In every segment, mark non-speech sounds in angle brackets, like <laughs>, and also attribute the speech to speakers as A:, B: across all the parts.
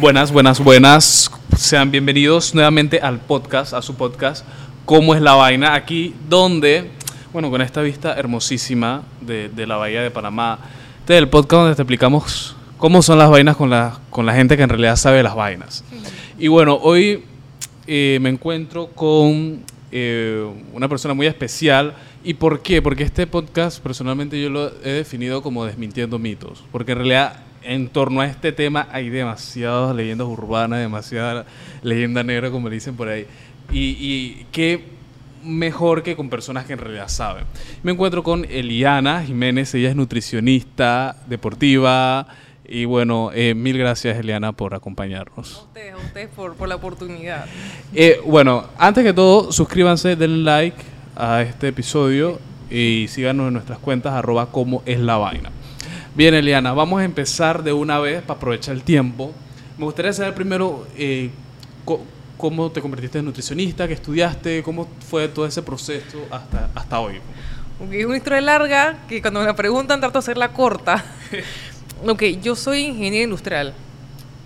A: Buenas, buenas, buenas. Sean bienvenidos nuevamente al podcast, a su podcast, ¿Cómo es la vaina? Aquí donde, bueno, con esta vista hermosísima de, de la Bahía de Panamá, este es el podcast donde te explicamos cómo son las vainas con la, con la gente que en realidad sabe las vainas. Y bueno, hoy eh, me encuentro con eh, una persona muy especial. ¿Y por qué? Porque este podcast personalmente yo lo he definido como desmintiendo mitos. Porque en realidad en torno a este tema hay demasiadas leyendas urbanas, demasiada leyenda negra, como le dicen por ahí. Y, y qué mejor que con personas que en realidad saben. Me encuentro con Eliana Jiménez, ella es nutricionista deportiva. Y bueno, eh, mil gracias Eliana por acompañarnos.
B: A ustedes, a ustedes por, por la oportunidad.
A: Eh, bueno, antes que todo, suscríbanse, denle like a este episodio y síganos en nuestras cuentas arroba como es la vaina. Bien, Eliana, vamos a empezar de una vez para aprovechar el tiempo. Me gustaría saber primero eh, cómo te convertiste en nutricionista, qué estudiaste, cómo fue todo ese proceso hasta, hasta hoy.
B: Es una historia larga que cuando me la preguntan trato de hacerla corta. <laughs> ok, yo soy ingeniero industrial.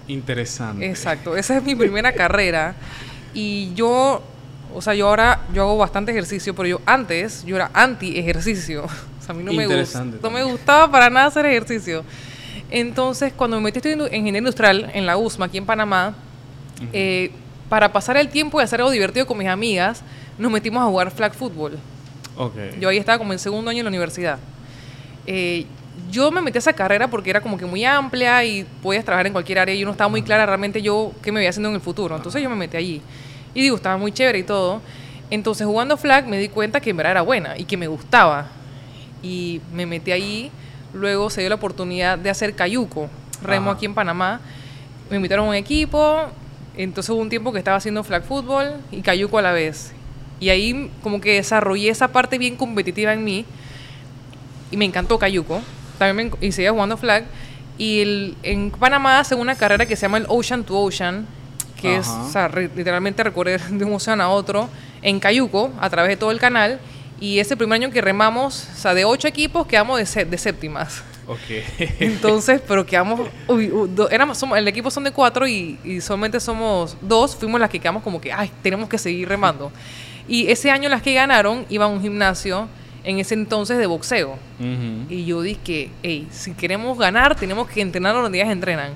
A: Interesante.
B: Exacto, esa es mi primera carrera. Y yo, o sea, yo ahora, yo hago bastante ejercicio, pero yo antes, yo era anti-ejercicio. O sea, a mí no me,
A: Interesante
B: gust- no me gustaba para nada hacer ejercicio. Entonces, cuando me metí a estudiar ingeniería industrial en la USMA, aquí en Panamá, eh, para pasar el tiempo y hacer algo divertido con mis amigas, nos metimos a jugar flag football.
A: Ok.
B: Yo ahí estaba como en segundo año en la universidad. Eh, yo me metí a esa carrera porque era como que muy amplia y podías trabajar en cualquier área y yo no estaba muy clara realmente yo qué me veía haciendo en el futuro. Entonces yo me metí allí. Y digo, estaba muy chévere y todo. Entonces jugando flag me di cuenta que en verdad era buena y que me gustaba. Y me metí allí. Luego se dio la oportunidad de hacer cayuco, remo
A: Ajá.
B: aquí en Panamá. Me invitaron a un equipo. Entonces hubo un tiempo que estaba haciendo flag fútbol y cayuco a la vez. Y ahí como que desarrollé esa parte bien competitiva en mí. Y me encantó cayuco. También me, y seguía jugando flag. Y el- en Panamá hacen una carrera que se llama el Ocean to Ocean, que es
A: Ajá.
B: o sea, re- literalmente recorrer de un océano a otro en cayuco a través de todo el canal. Y ese primer año que remamos, o sea, de ocho equipos quedamos de, de séptimas.
A: Ok. <laughs> <laughs>
B: Entonces, pero quedamos, uy, u- do- éramos, somos, el equipo son de cuatro y, y solamente somos dos, fuimos las que quedamos como que, ay, tenemos que seguir remando. Y ese año las que ganaron iban a un gimnasio en ese entonces de boxeo.
A: Ujú.
B: Y yo dije, hey, si queremos ganar, tenemos que entrenar los días entrenan.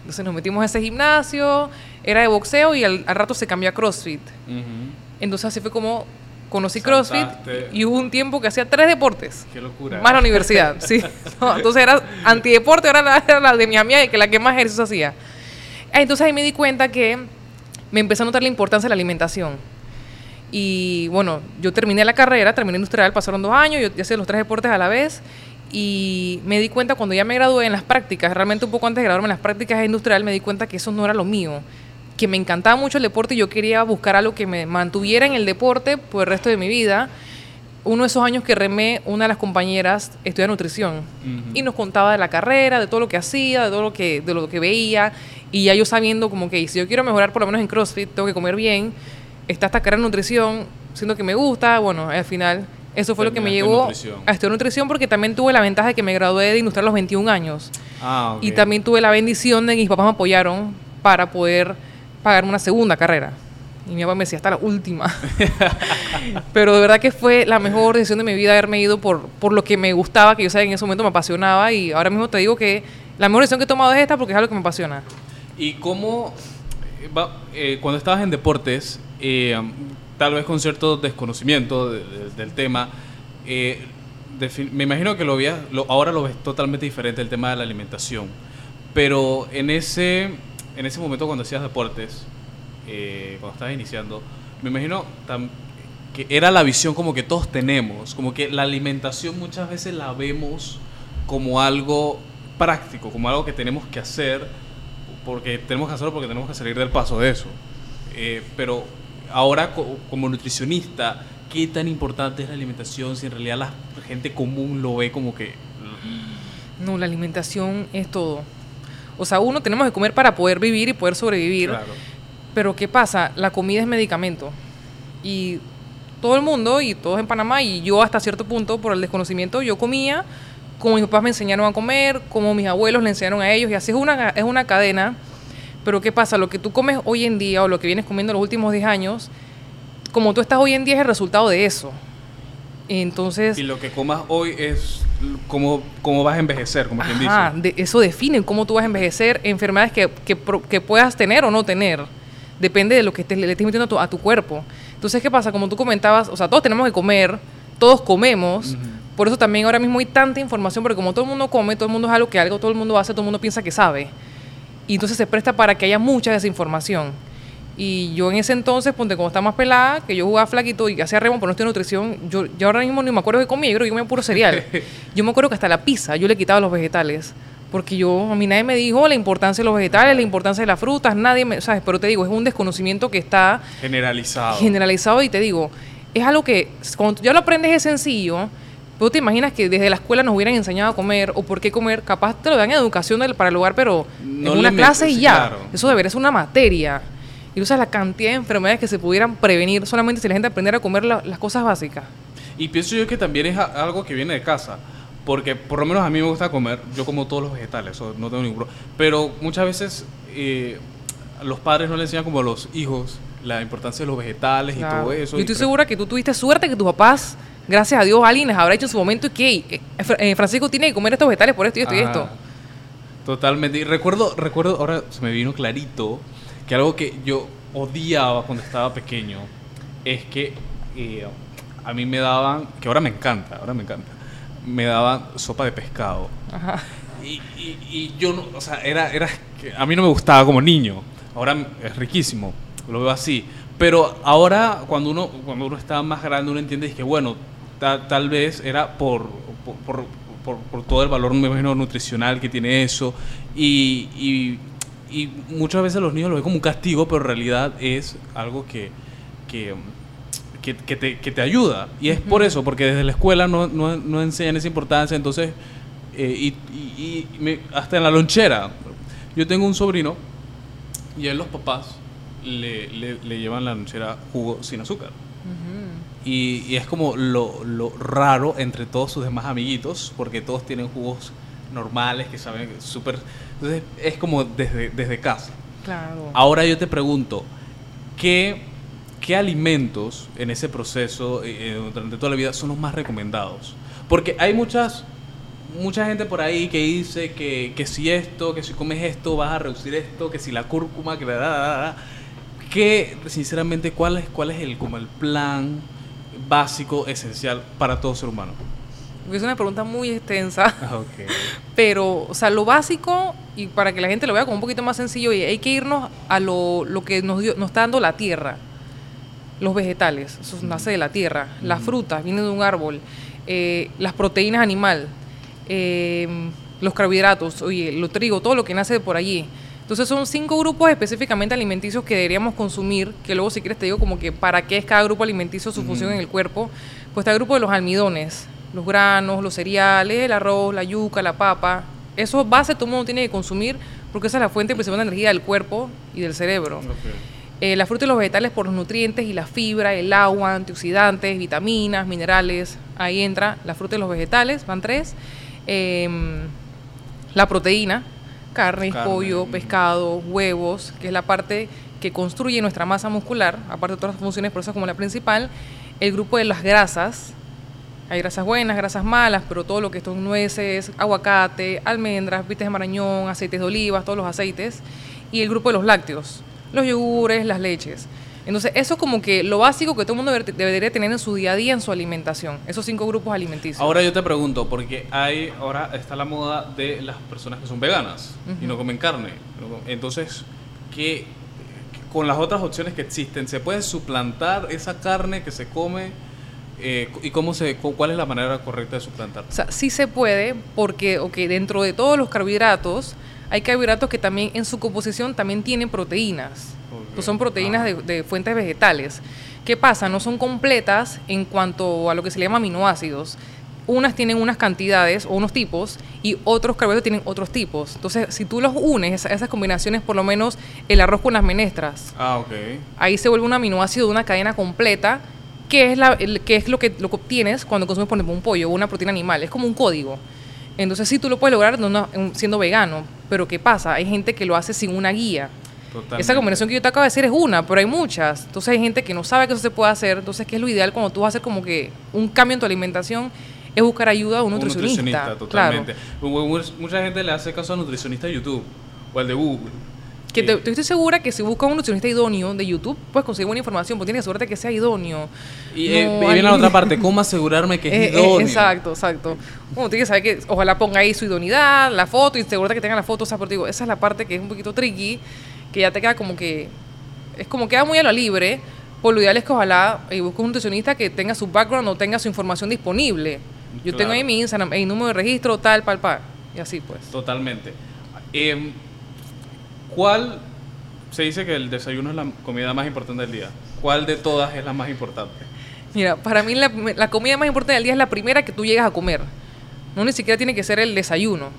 B: Entonces nos metimos a ese gimnasio, era de boxeo y al, al rato se cambió a CrossFit.
A: Ujú.
B: Entonces así fue como conocí CrossFit
A: Saltaste.
B: y hubo un tiempo que hacía tres deportes.
A: Qué locura.
B: Más la universidad, <laughs> sí. No, entonces era antideporte, la, era la de mi amiga y que la que más ejercicio hacía. Ah, Entonces ahí me di cuenta que me empecé a notar la importancia de la alimentación. Y bueno, yo terminé la carrera, terminé industrial, pasaron dos años, yo hacía los tres deportes a la vez. Y me di cuenta cuando ya me gradué en las prácticas, realmente un poco antes de graduarme en las prácticas industrial, me di cuenta que eso no era lo mío. Que me encantaba mucho el deporte y yo quería buscar algo que me mantuviera en el deporte por el resto de mi vida uno de esos años que remé, una de las compañeras estudia nutrición y nos contaba de la carrera, de todo lo que hacía, de todo lo que, de lo que veía. Y ya yo sabiendo como que si yo quiero mejorar por lo menos en CrossFit, tengo que comer bien. Está esta carrera de nutrición, siendo que me gusta. Bueno, al final eso fue lo que me llevó
A: nutrición.
B: a estudiar nutrición porque también tuve la ventaja de que me gradué de industrial a los 21 años.
A: Ah.
B: Y también tuve la bendición de que mis papás me apoyaron para poder pagarme una segunda carrera. Y mi papá me decía, hasta la última. <laughs> Pero de verdad que fue la mejor decisión de mi vida haberme ido por, por lo que me gustaba, que yo sabía en ese momento me apasionaba. Y ahora mismo te digo que la mejor decisión que he tomado es esta porque es algo que me apasiona.
A: ¿Y cómo, eh, eh, cuando estabas en deportes, eh, tal vez con cierto desconocimiento de- de- del tema, eh, defi- me imagino que lo veías, ahora lo ves totalmente diferente el tema de la alimentación, pero en ese, en ese momento cuando hacías deportes, eh, cuando estabas iniciando, me imagino que era la visión como que todos tenemos, como que la alimentación muchas veces la vemos como algo práctico, como algo que tenemos que hacer, porque tenemos que hacerlo porque tenemos que salir del paso de eso. Eh, pero ahora co- como nutricionista, ¿qué tan importante es la alimentación si en realidad la gente común lo ve como que...
B: No, la alimentación es todo. O sea, uno tenemos que comer para poder vivir y poder sobrevivir.
A: Claro.
B: Pero ¿qué pasa? La comida es medicamento. Y todo el mundo, y todos en Panamá, y yo hasta cierto punto, por el desconocimiento, yo comía como mis papás me enseñaron a comer, como mis abuelos le enseñaron a ellos, y así es una, es una cadena. Pero ¿qué pasa? Lo que tú comes hoy en día o lo que vienes comiendo los últimos 10 años, como tú estás hoy en día es el resultado de eso. Entonces...
A: Y lo que comas hoy es cómo, cómo vas a envejecer, como quien dice.
B: De, eso define cómo tú vas a envejecer, enfermedades que, que, que, puedas tener o no tener. Depende de lo que te, le estés metiendo a tu, a tu, cuerpo. Entonces, ¿qué pasa? Como tú comentabas, o sea, todos tenemos que comer, todos comemos. Por eso también ahora mismo hay tanta información, porque como todo el mundo come, todo el mundo es algo que algo todo el mundo hace, todo el mundo piensa que sabe. Y entonces se presta para que haya mucha desinformación. Y yo en ese entonces, ponte como estaba más pelada, que yo jugaba flaquito y hacía remo por no estoy nutrición, yo, yo ahora mismo ni me acuerdo qué comía, yo creo que comía puro cereal. <laughs> yo me acuerdo que hasta la pizza yo le quitaba los vegetales. Porque yo, a mí nadie me dijo la importancia de los vegetales, la importancia de las frutas, nadie me, ¿sabes? Pero te digo, es un desconocimiento que está...
A: Generalizado.
B: Generalizado y te digo, es algo que cuando ya lo aprendes es sencillo, ¿Tú te imaginas que desde la escuela nos hubieran enseñado a comer o por qué comer? Capaz te lo dan en educación para el lugar, pero en una clase y ya. Eso debería ser una materia. Y usas la cantidad de enfermedades que se pudieran prevenir solamente si la gente aprendiera a comer las cosas básicas.
A: Y pienso yo que también es algo que viene de casa. Porque por lo menos a mí me gusta comer, yo como todos los vegetales, no tengo ningún problema. Pero muchas veces eh, los padres no le enseñan como a los hijos la importancia de los vegetales y todo eso.
B: Yo estoy segura que tú tuviste suerte que tus papás gracias a Dios alguien les habrá hecho en su momento que eh, eh, Francisco tiene que comer estos vegetales por esto y esto y esto.
A: Totalmente. Y recuerdo, recuerdo, ahora se me vino clarito que algo que yo odiaba cuando estaba pequeño es que eh, a mí me daban, que ahora me encanta, ahora me encanta, me daban sopa de pescado. Ajá. Y, y, yo, no, o sea, era, era, a mí no me gustaba como niño. Ahora es riquísimo, lo veo así. Pero ahora, cuando uno, cuando uno está más grande, uno entiende que, bueno, tal vez era por, por, por, todo el valor nutricional que tiene eso. Y, y, y, muchas veces los niños lo ven como un castigo, pero en realidad es algo que, que, que, te, que te, ayuda. Y es por eso, porque desde la escuela no, no, no enseñan esa importancia. Entonces, eh, y, hasta en la lonchera. Yo tengo un sobrino y él los papás le, le, le llevan la lonchera jugo sin azúcar. Y, es como lo, lo, raro entre todos sus demás amiguitos, porque todos tienen jugos normales que saben súper... Entonces es como desde, desde casa.
B: Claro.
A: Ahora yo te pregunto, ¿qué, qué alimentos en ese proceso eh, eh, durante toda la vida son los más recomendados? Porque hay muchas mucha gente por ahí que dice que, que, si esto, que si comes esto vas a reducir esto, que si la cúrcuma, que la... da, que sinceramente cuál es cuál es el como el plan básico, esencial para todo ser humano?
B: Es una pregunta muy extensa. <laughs> Pero, o sea, lo básico, y para que la gente lo vea como un poquito más sencillo, hay que irnos a lo, lo que nos, nos está dando la tierra. Los vegetales, eso nace de la tierra. Las frutas vienen de un árbol. Eh, las proteínas animal. Eh, los carbohidratos, oye, lo trigo, todo lo que nace de por allí. Entonces son cinco grupos específicamente alimenticios que deberíamos consumir, que luego si quieres te digo como que para qué es cada grupo alimenticio, su función en el cuerpo. Pues está el grupo de los almidones, los granos, los cereales, el arroz, la yuca, la papa. Eso base todo el mundo tiene que consumir porque esa es la fuente principal de energía del cuerpo y del cerebro. Eh, la fruta y los vegetales por los nutrientes y la fibra, el agua, antioxidantes, vitaminas, minerales. Ahí entra la fruta y los vegetales, van tres. Em, la proteína, carne, pollo, pescado, huevos, que es la parte que construye nuestra masa muscular, aparte de todas las funciones, por eso como la principal, el grupo de las grasas, hay grasas buenas, grasas malas, pero todo lo que son nueces, aguacate, almendras, vites de marañón, aceites de olivas, todos los aceites, y el grupo de los lácteos, los yogures, las leches. Entonces, eso es como que lo básico que todo el mundo debería tener en su día a día, en su alimentación. Esos cinco grupos alimenticios.
A: Ahora yo te pregunto, porque hay, ahora está la moda de las personas que son veganas y no comen carne. Entonces, ¿qué, con las otras opciones que existen, ¿se puede suplantar esa carne que se come? Eh, ¿Y cómo se, cuál es la manera correcta de suplantar?
B: O sea, sí se puede, porque okay, dentro de todos los carbohidratos, hay carbohidratos que también en su composición también tienen proteínas. Pues son proteínas de, de, fuentes vegetales. ¿Qué pasa? No son completas en cuanto a lo que se le llama aminoácidos. Unas tienen unas cantidades o unos tipos y otros carbohidratos tienen otros tipos. Entonces, si tú los unes, esas combinaciones, por lo menos el arroz con las menestras,
A: ah, ok.
B: ahí se vuelve un aminoácido de una cadena completa que es, la, que es lo, que, lo que obtienes cuando consumes, por ejemplo, un pollo o una proteína animal. Es como un código. Entonces, sí, tú lo puedes lograr siendo vegano, pero ¿qué pasa? Hay gente que lo hace sin una guía.
A: Totalmente.
B: Esa combinación que yo te acabo de decir es una, pero hay muchas. Entonces hay gente que no sabe que eso se puede hacer. Entonces, ¿qué es lo ideal cuando tú vas a hacer como que un cambio en tu alimentación? Es buscar ayuda a un nutricionista.
A: totalmente. Mucha gente le hace caso al nutricionista de YouTube o al de Google.
B: Que te, estoy segura que si buscas un nutricionista idóneo de YouTube, puedes conseguir buena información, porque tienes que asegurarte que sea idóneo.
A: Y, eh, viene la otra parte, ¿cómo asegurarme que es <laughs> eh, eh, idóneo?
B: exacto, exacto. Bueno, tienes que saber que ojalá ponga ahí su idoneidad, la foto, y asegurarte que tenga la foto. O sea, porque digo, esa es la parte que es un poquito tricky, que ya te queda como que. Es como queda muy a lo libre. Por lo ideal es que ojalá busques un nutricionista que tenga su background o tenga su información disponible. Yo tengo ahí mi Instagram, el número de registro, tal, pal, pal. Y así pues.
A: Totalmente. Eh, ¿Cuál se dice que el desayuno es la comida más importante del día? ¿Cuál de todas es la más importante?
B: Mira, para mí la, comida más importante del día es la primera que tú llegas a comer. No ni siquiera tiene que ser el desayuno.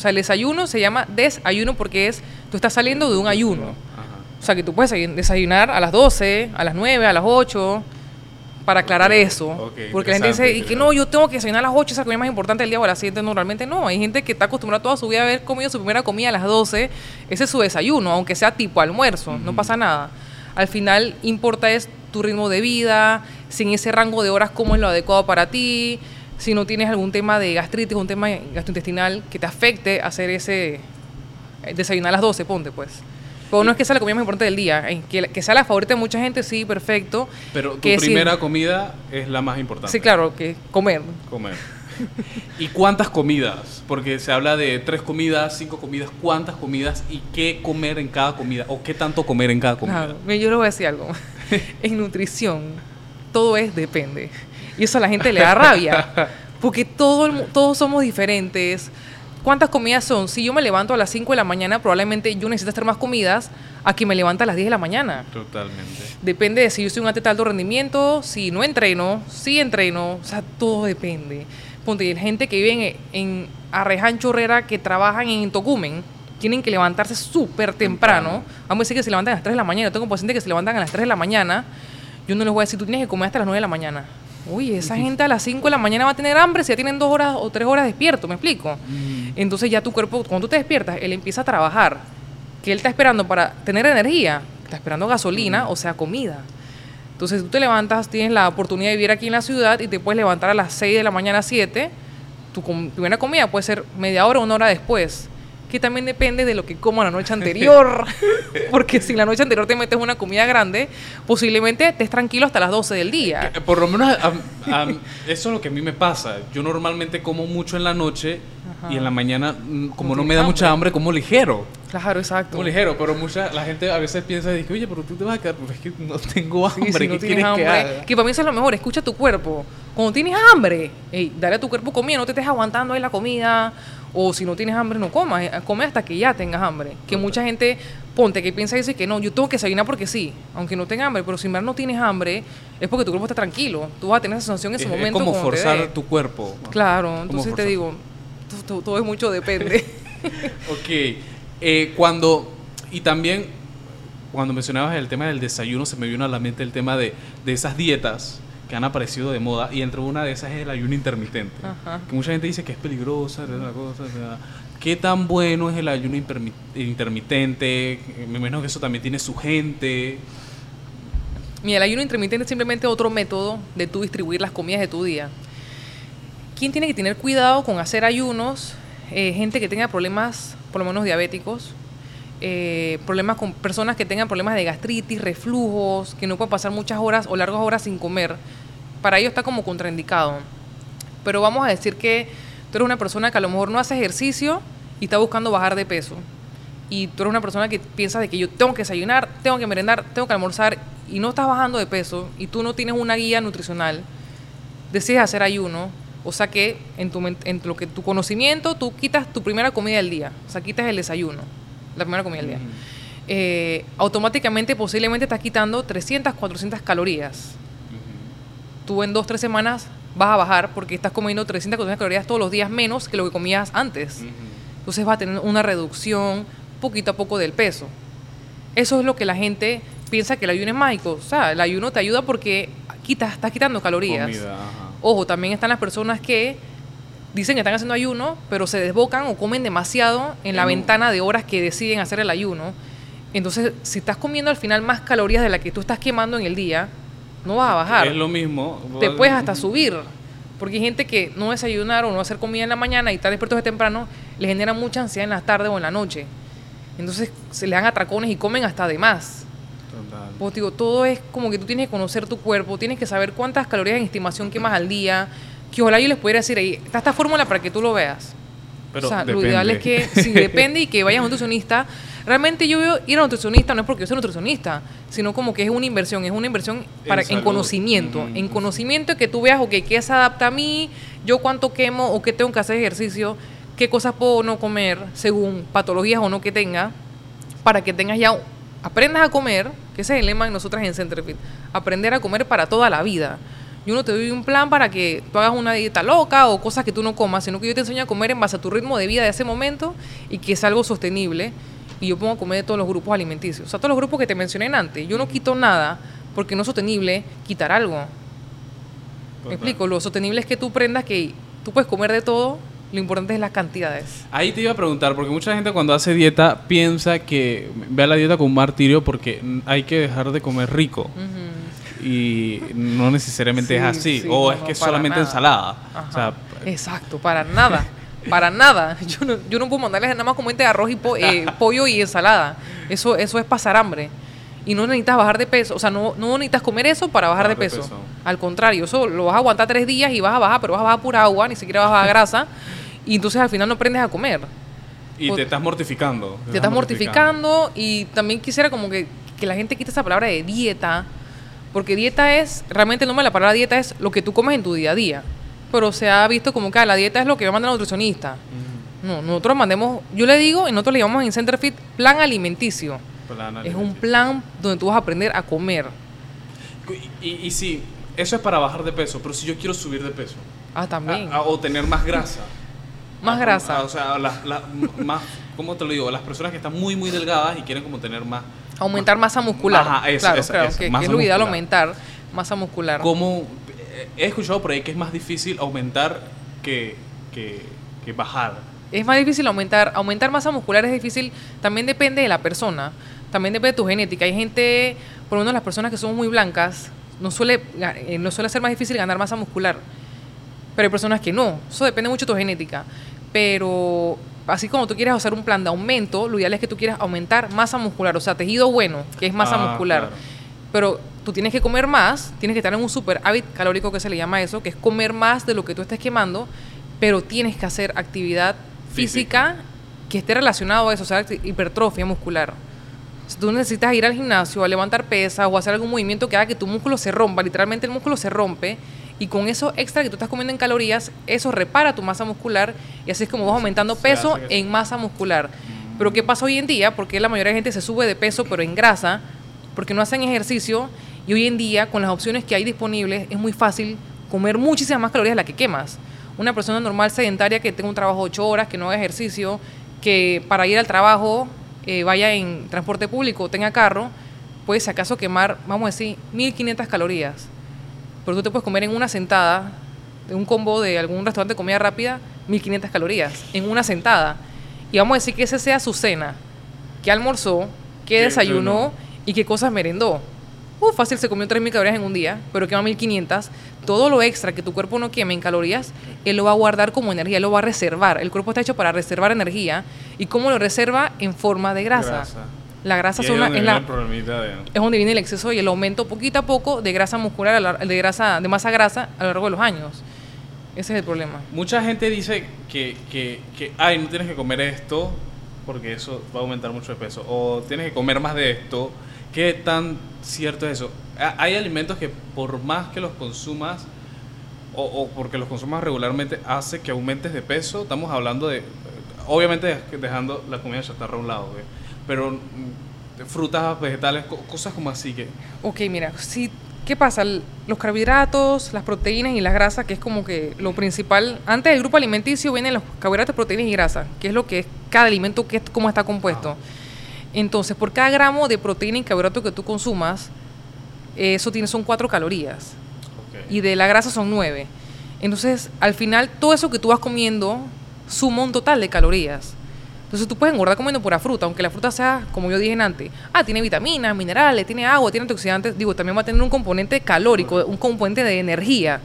B: O sea, el desayuno se llama desayuno porque es, tú estás saliendo de un ayuno. O sea, que tú puedes desayunar a las 12, a las 9, a las 8, para aclarar eso. porque la gente dice, y que no, yo tengo que desayunar a las 8, esa comida más importante del día o a las 7, normalmente no. Hay gente que está acostumbrada toda su vida a haber comido su primera comida a las 12, ese es su desayuno, aunque sea tipo almuerzo, no pasa nada. Al final importa es tu ritmo de vida, sin ese rango de horas, cómo es lo adecuado para ti si no tienes algún tema de gastritis, un tema gastrointestinal que te afecte hacer ese eh, desayunar a las 12, ponte pues. Pero no es que sea la comida más importante del día, que, que sea la favorita de mucha gente, sí, perfecto.
A: Pero tu primera comida es la más importante.
B: Sí, claro, que comer.
A: Comer. ¿Y cuántas comidas? Porque se habla de tres comidas, cinco comidas, ¿cuántas comidas y qué comer en cada comida? ¿O qué tanto comer en cada comida?
B: Claro, yo le voy a decir algo. <laughs> en nutrición, todo es depende. Y eso a la gente le da rabia. Porque todo todos somos diferentes. ¿Cuántas comidas son? Si yo me levanto a las 5 de la mañana, probablemente yo necesito hacer más comidas a que me levanta a las 10 de la mañana.
A: Totalmente.
B: Depende de si yo soy un atleta de alto rendimiento, si no entreno, si entreno, o sea, todo depende. Ponte, hay gente que vive en, Arreján Chorrera que trabajan en Tocumen, tienen que levantarse súper temprano. Vamos a decir que se levantan a las 3 de la mañana. Yo tengo pacientes que se levantan a las 3 de la mañana. Yo no les voy a decir, tú tienes que comer hasta las 9 de la mañana. Uy, esa gente a las 5 de la mañana va a tener hambre si ya tienen dos horas o tres horas despierto, ¿me explico? Mm. Entonces ya tu cuerpo, cuando tú te despiertas, él empieza a trabajar. Que él está esperando para tener energía, está esperando gasolina, mm. o sea, comida. Entonces tú te levantas, tienes la oportunidad de vivir aquí en la ciudad y te puedes levantar a las 6 de la mañana, 7. Tu primera comida puede ser media hora o una hora después que también depende de lo que como la noche anterior. <laughs> Porque si la noche anterior te metes una comida grande, posiblemente estés tranquilo hasta las 12 del día.
A: Por lo menos eso es lo que a mí me pasa. Yo normalmente como mucho en la noche y en la mañana, mm, como no, me da mucha hambre, como ligero.
B: Claro, exacto.
A: Como ligero, pero mucha la gente a veces piensa, dice, oye, pero tú te vas a quedar, pues es que no tengo hambre,
B: no tienes hambre, que, que para mí eso es lo mejor, escucha tu cuerpo. Cuando tienes hambre, dale a tu cuerpo comida, no te estés aguantando ahí la comida o si no tienes hambre, no comas. Eh, come hasta que ya tengas hambre. Que mucha gente, ponte, que piensa y dice que no, yo tengo que desayunar porque sí, aunque no tenga hambre. Pero si no tienes hambre, es porque tu cuerpo está tranquilo. Tú vas a tener esa sensación en ese momento.
A: Es como forzar tu cuerpo.
B: Claro, entonces te digo, todo, es mucho depende. <laughs>
A: ok. Eh, cuando, y también, cuando mencionabas el tema del desayuno, se me vino a la mente el tema de, de esas dietas que han aparecido de moda y entre una de esas es el ayuno intermitente. Que mucha gente dice que es peligrosa, cosa, ¿Qué tan bueno es el ayuno intermitente? Me imagino que eso también tiene su gente.
B: Mira, el ayuno intermitente es simplemente otro método de tú distribuir las comidas de tu día. ¿Quién tiene que tener cuidado con hacer ayunos? Eh, gente que tenga problemas, por lo menos diabéticos, eh, problemas con personas que tengan problemas de gastritis, reflujos, que no pueden pasar muchas horas o largas horas sin comer. Para ello está como contraindicado. Pero vamos a decir que tú eres una persona que a lo mejor no hace ejercicio y está buscando bajar de peso. Y tú eres una persona que piensa de que yo tengo que desayunar, tengo que merendar, tengo que almorzar y no estás bajando de peso y tú no tienes una guía nutricional, decides hacer ayuno, o sea que en, tu, en lo que tu conocimiento tú quitas tu primera comida del día, o sea, quitas el desayuno la primera comida del día, eh, automáticamente posiblemente estás quitando 300, 400 calorías. Tú en dos, tres semanas vas a bajar porque estás comiendo 300 400 calorías todos los días menos que lo que comías antes. Entonces vas a tener una reducción poquito a poco del peso. Eso es lo que la gente piensa que el ayuno es mágico. O sea, el ayuno te ayuda porque quitas, estás quitando calorías.
A: Comida.
B: Ojo, también están las personas que dicen que están haciendo ayuno, pero se desbocan o comen demasiado en la ventana de horas que deciden hacer el ayuno. Entonces, si estás comiendo al final más calorías de las que tú estás quemando en el día, no vas a bajar.
A: Es lo mismo.
B: Te puedes hasta subir. Porque hay gente que no desayunar o no hacer comida en la mañana y estar despiertos de temprano, le genera mucha ansiedad en la tarde o en la noche. Entonces se le dan atracones y comen hasta de más.
A: Total.
B: Pues digo, todo es como que tú tienes que conocer tu cuerpo, tienes que saber cuántas calorías en estimación quemas al día. Que ojalá yo les pudiera decir ahí, está esta fórmula para que tú lo veas.
A: Pero
B: o sea, lo ideal es que, si <laughs> depende y que vayas a un nutricionista. Realmente yo veo ir a un nutricionista no es porque yo soy nutricionista, sino como que es una inversión, es una inversión para, en, conocimiento. En conocimiento que tú veas, ok, qué se adapta a mí, yo cuánto quemo o qué tengo que hacer ejercicio, qué cosas puedo o no comer según patologías o no que tenga, para que tengas ya, aprendas a comer, que ese es el lema de nosotras en Centerfit, aprender a comer para toda la vida. Yo no te doy un plan para que tú hagas una dieta loca o cosas que tú no comas, sino que yo te enseño a comer en base a tu ritmo de vida de ese momento y que es algo sostenible. Y yo pongo a comer de todos los grupos alimenticios. O sea, todos los grupos que te mencioné antes. Yo no quito nada porque no es sostenible quitar algo.
A: Total.
B: Me explico, lo sostenible es que tú prendas que tú puedes comer de todo, lo importante es las cantidades.
A: Ahí te iba a preguntar, porque mucha gente cuando hace dieta piensa que ve a la dieta como un martirio porque hay que dejar de comer rico.
B: Ujú.
A: Y no necesariamente es
B: Sí,
A: así.
B: sí,
A: o
B: no,
A: es
B: no,
A: que es
B: para
A: solamente
B: nada.
A: ensalada.
B: Ajá.
A: O sea,
B: Exacto, para nada. Para nada. <laughs> Yo no, yo no puedo mandarles nada más comente de arroz y po- eh, <laughs> pollo y ensalada. Eso, eso es pasar hambre. Y no necesitas bajar de peso. O sea, no, no necesitas comer eso para bajar de
A: Bajar de
B: peso.
A: peso.
B: Al contrario, eso lo vas a aguantar tres días y vas a bajar, pero vas a bajar pura agua, ni siquiera vas a bajar grasa. Y entonces al final no aprendes a comer.
A: y
B: Pues-
A: te estás mortificando.
B: Te estás mortificando y también quisiera como que, que la gente quite esa palabra de dieta, porque dieta es, realmente el nombre de la palabra dieta es lo que tú comes en tu día a día, pero se ha visto como que ah, la dieta es lo que me manda la nutricionista. No, nosotros mandemos, yo le digo, y nosotros le llamamos en Centerfit plan alimenticio.
A: Plan
B: Es un
A: alimenticio.
B: plan donde tú vas a aprender a comer.
A: Y, y, y sí, eso es para bajar de peso, pero si yo quiero subir de peso
B: Ah, también.
A: a- a- o tener más grasa. <laughs>
B: Más
A: Ah,
B: grasa.
A: ah, o sea, las, las- más, ¿cómo te lo digo? Las personas que están muy, muy delgadas y quieren como tener más...
B: Aumentar masa muscular.
A: Ajá, eso,
B: claro,
A: eso,
B: claro,
A: eso,
B: que, que
A: masa
B: es lo ideal aumentar masa muscular.
A: ¿Cómo? eh, He escuchado por ahí que es más difícil aumentar que, que, que bajar.
B: Es más difícil aumentar. Aumentar masa muscular es difícil. También depende de la persona. También depende de tu genética. Hay gente, por lo menos las personas que son muy blancas, no suele, eh, no suele ser más difícil ganar masa muscular. Pero hay personas que no. Eso depende mucho de tu genética. Pero así como tú quieres hacer un plan de aumento, lo ideal es que tú quieras aumentar masa muscular. O sea, tejido bueno, que es masa
A: Ah,
B: muscular.
A: claro.
B: Pero tú tienes que comer más, tienes que estar en un super hábito calórico que se le llama eso, que es comer más de lo que tú estés quemando, pero tienes que hacer actividad física, que esté relacionado a eso, o sea, hipertrofia muscular. Si tú necesitas ir al gimnasio a levantar pesas o hacer algún movimiento que haga que tu músculo se rompa, literalmente el músculo se rompe, y con eso extra que tú estás comiendo en calorías, eso repara tu masa muscular y así es como vas aumentando peso en masa muscular. Pero ¿qué pasa hoy en día? Porque la mayoría de gente se sube de peso pero en grasa, porque no hacen ejercicio y hoy en día con las opciones que hay disponibles es muy fácil comer muchísimas más calorías de las que quemas. Una persona normal sedentaria que tenga un trabajo de 8 horas, que no haga ejercicio, que para ir al trabajo eh, vaya en transporte público, tenga carro, puede si acaso quemar, vamos a decir, 1500 calorías. Pero tú te puedes comer en una sentada, de un combo de algún restaurante de comida rápida, 1500 calorías en una sentada. Y vamos a decir que esa sea su cena, que almorzó, que desayunó. y qué cosas merendó. Uh, fácil, se comió 3.000 calorías en un día, pero quema 1.500. Todo lo extra que tu cuerpo no queme en calorías, él lo va a guardar como energía, él lo va a reservar. El cuerpo está hecho para reservar energía. ¿Y cómo lo reserva? En forma de grasa.
A: Grasa.
B: La grasa
A: ahí
B: una- es la,
A: de-
B: es donde viene el exceso y el aumento poquito a poco de grasa muscular, la- de grasa, de masa grasa a lo largo de los años. Ese es el problema.
A: Mucha gente dice que, que, que, ay, no tienes que comer esto porque eso va a aumentar mucho de peso. O tienes que comer más de esto. ¿Qué tan cierto es eso? Ha- Hay alimentos que por más que los consumas o, o porque los consumas regularmente hace que aumentes de peso. Estamos hablando de, obviamente dej- dejando la comida chatarra a un lado, güey. Pero mm, frutas, vegetales, co- cosas como así que...
B: Ok, mira, si ¿qué pasa? Los carbohidratos, las proteínas y las grasas, que es como que lo principal. Antes del grupo alimenticio vienen los carbohidratos, proteínas y grasas, que es lo que es cada alimento, que es, cómo está compuesto. Entonces, por cada gramo de proteína y carbohidrato que tú consumas, eso tiene, son 4 calorías. Y de la grasa son 9. Entonces, al final, todo eso que tú vas comiendo suma un total de calorías. Entonces, tú puedes engordar comiendo pura fruta, aunque la fruta sea, como yo dije antes, ah, tiene vitaminas, minerales, tiene agua, tiene antioxidantes. Digo, también va a tener un componente calórico, un componente de energía.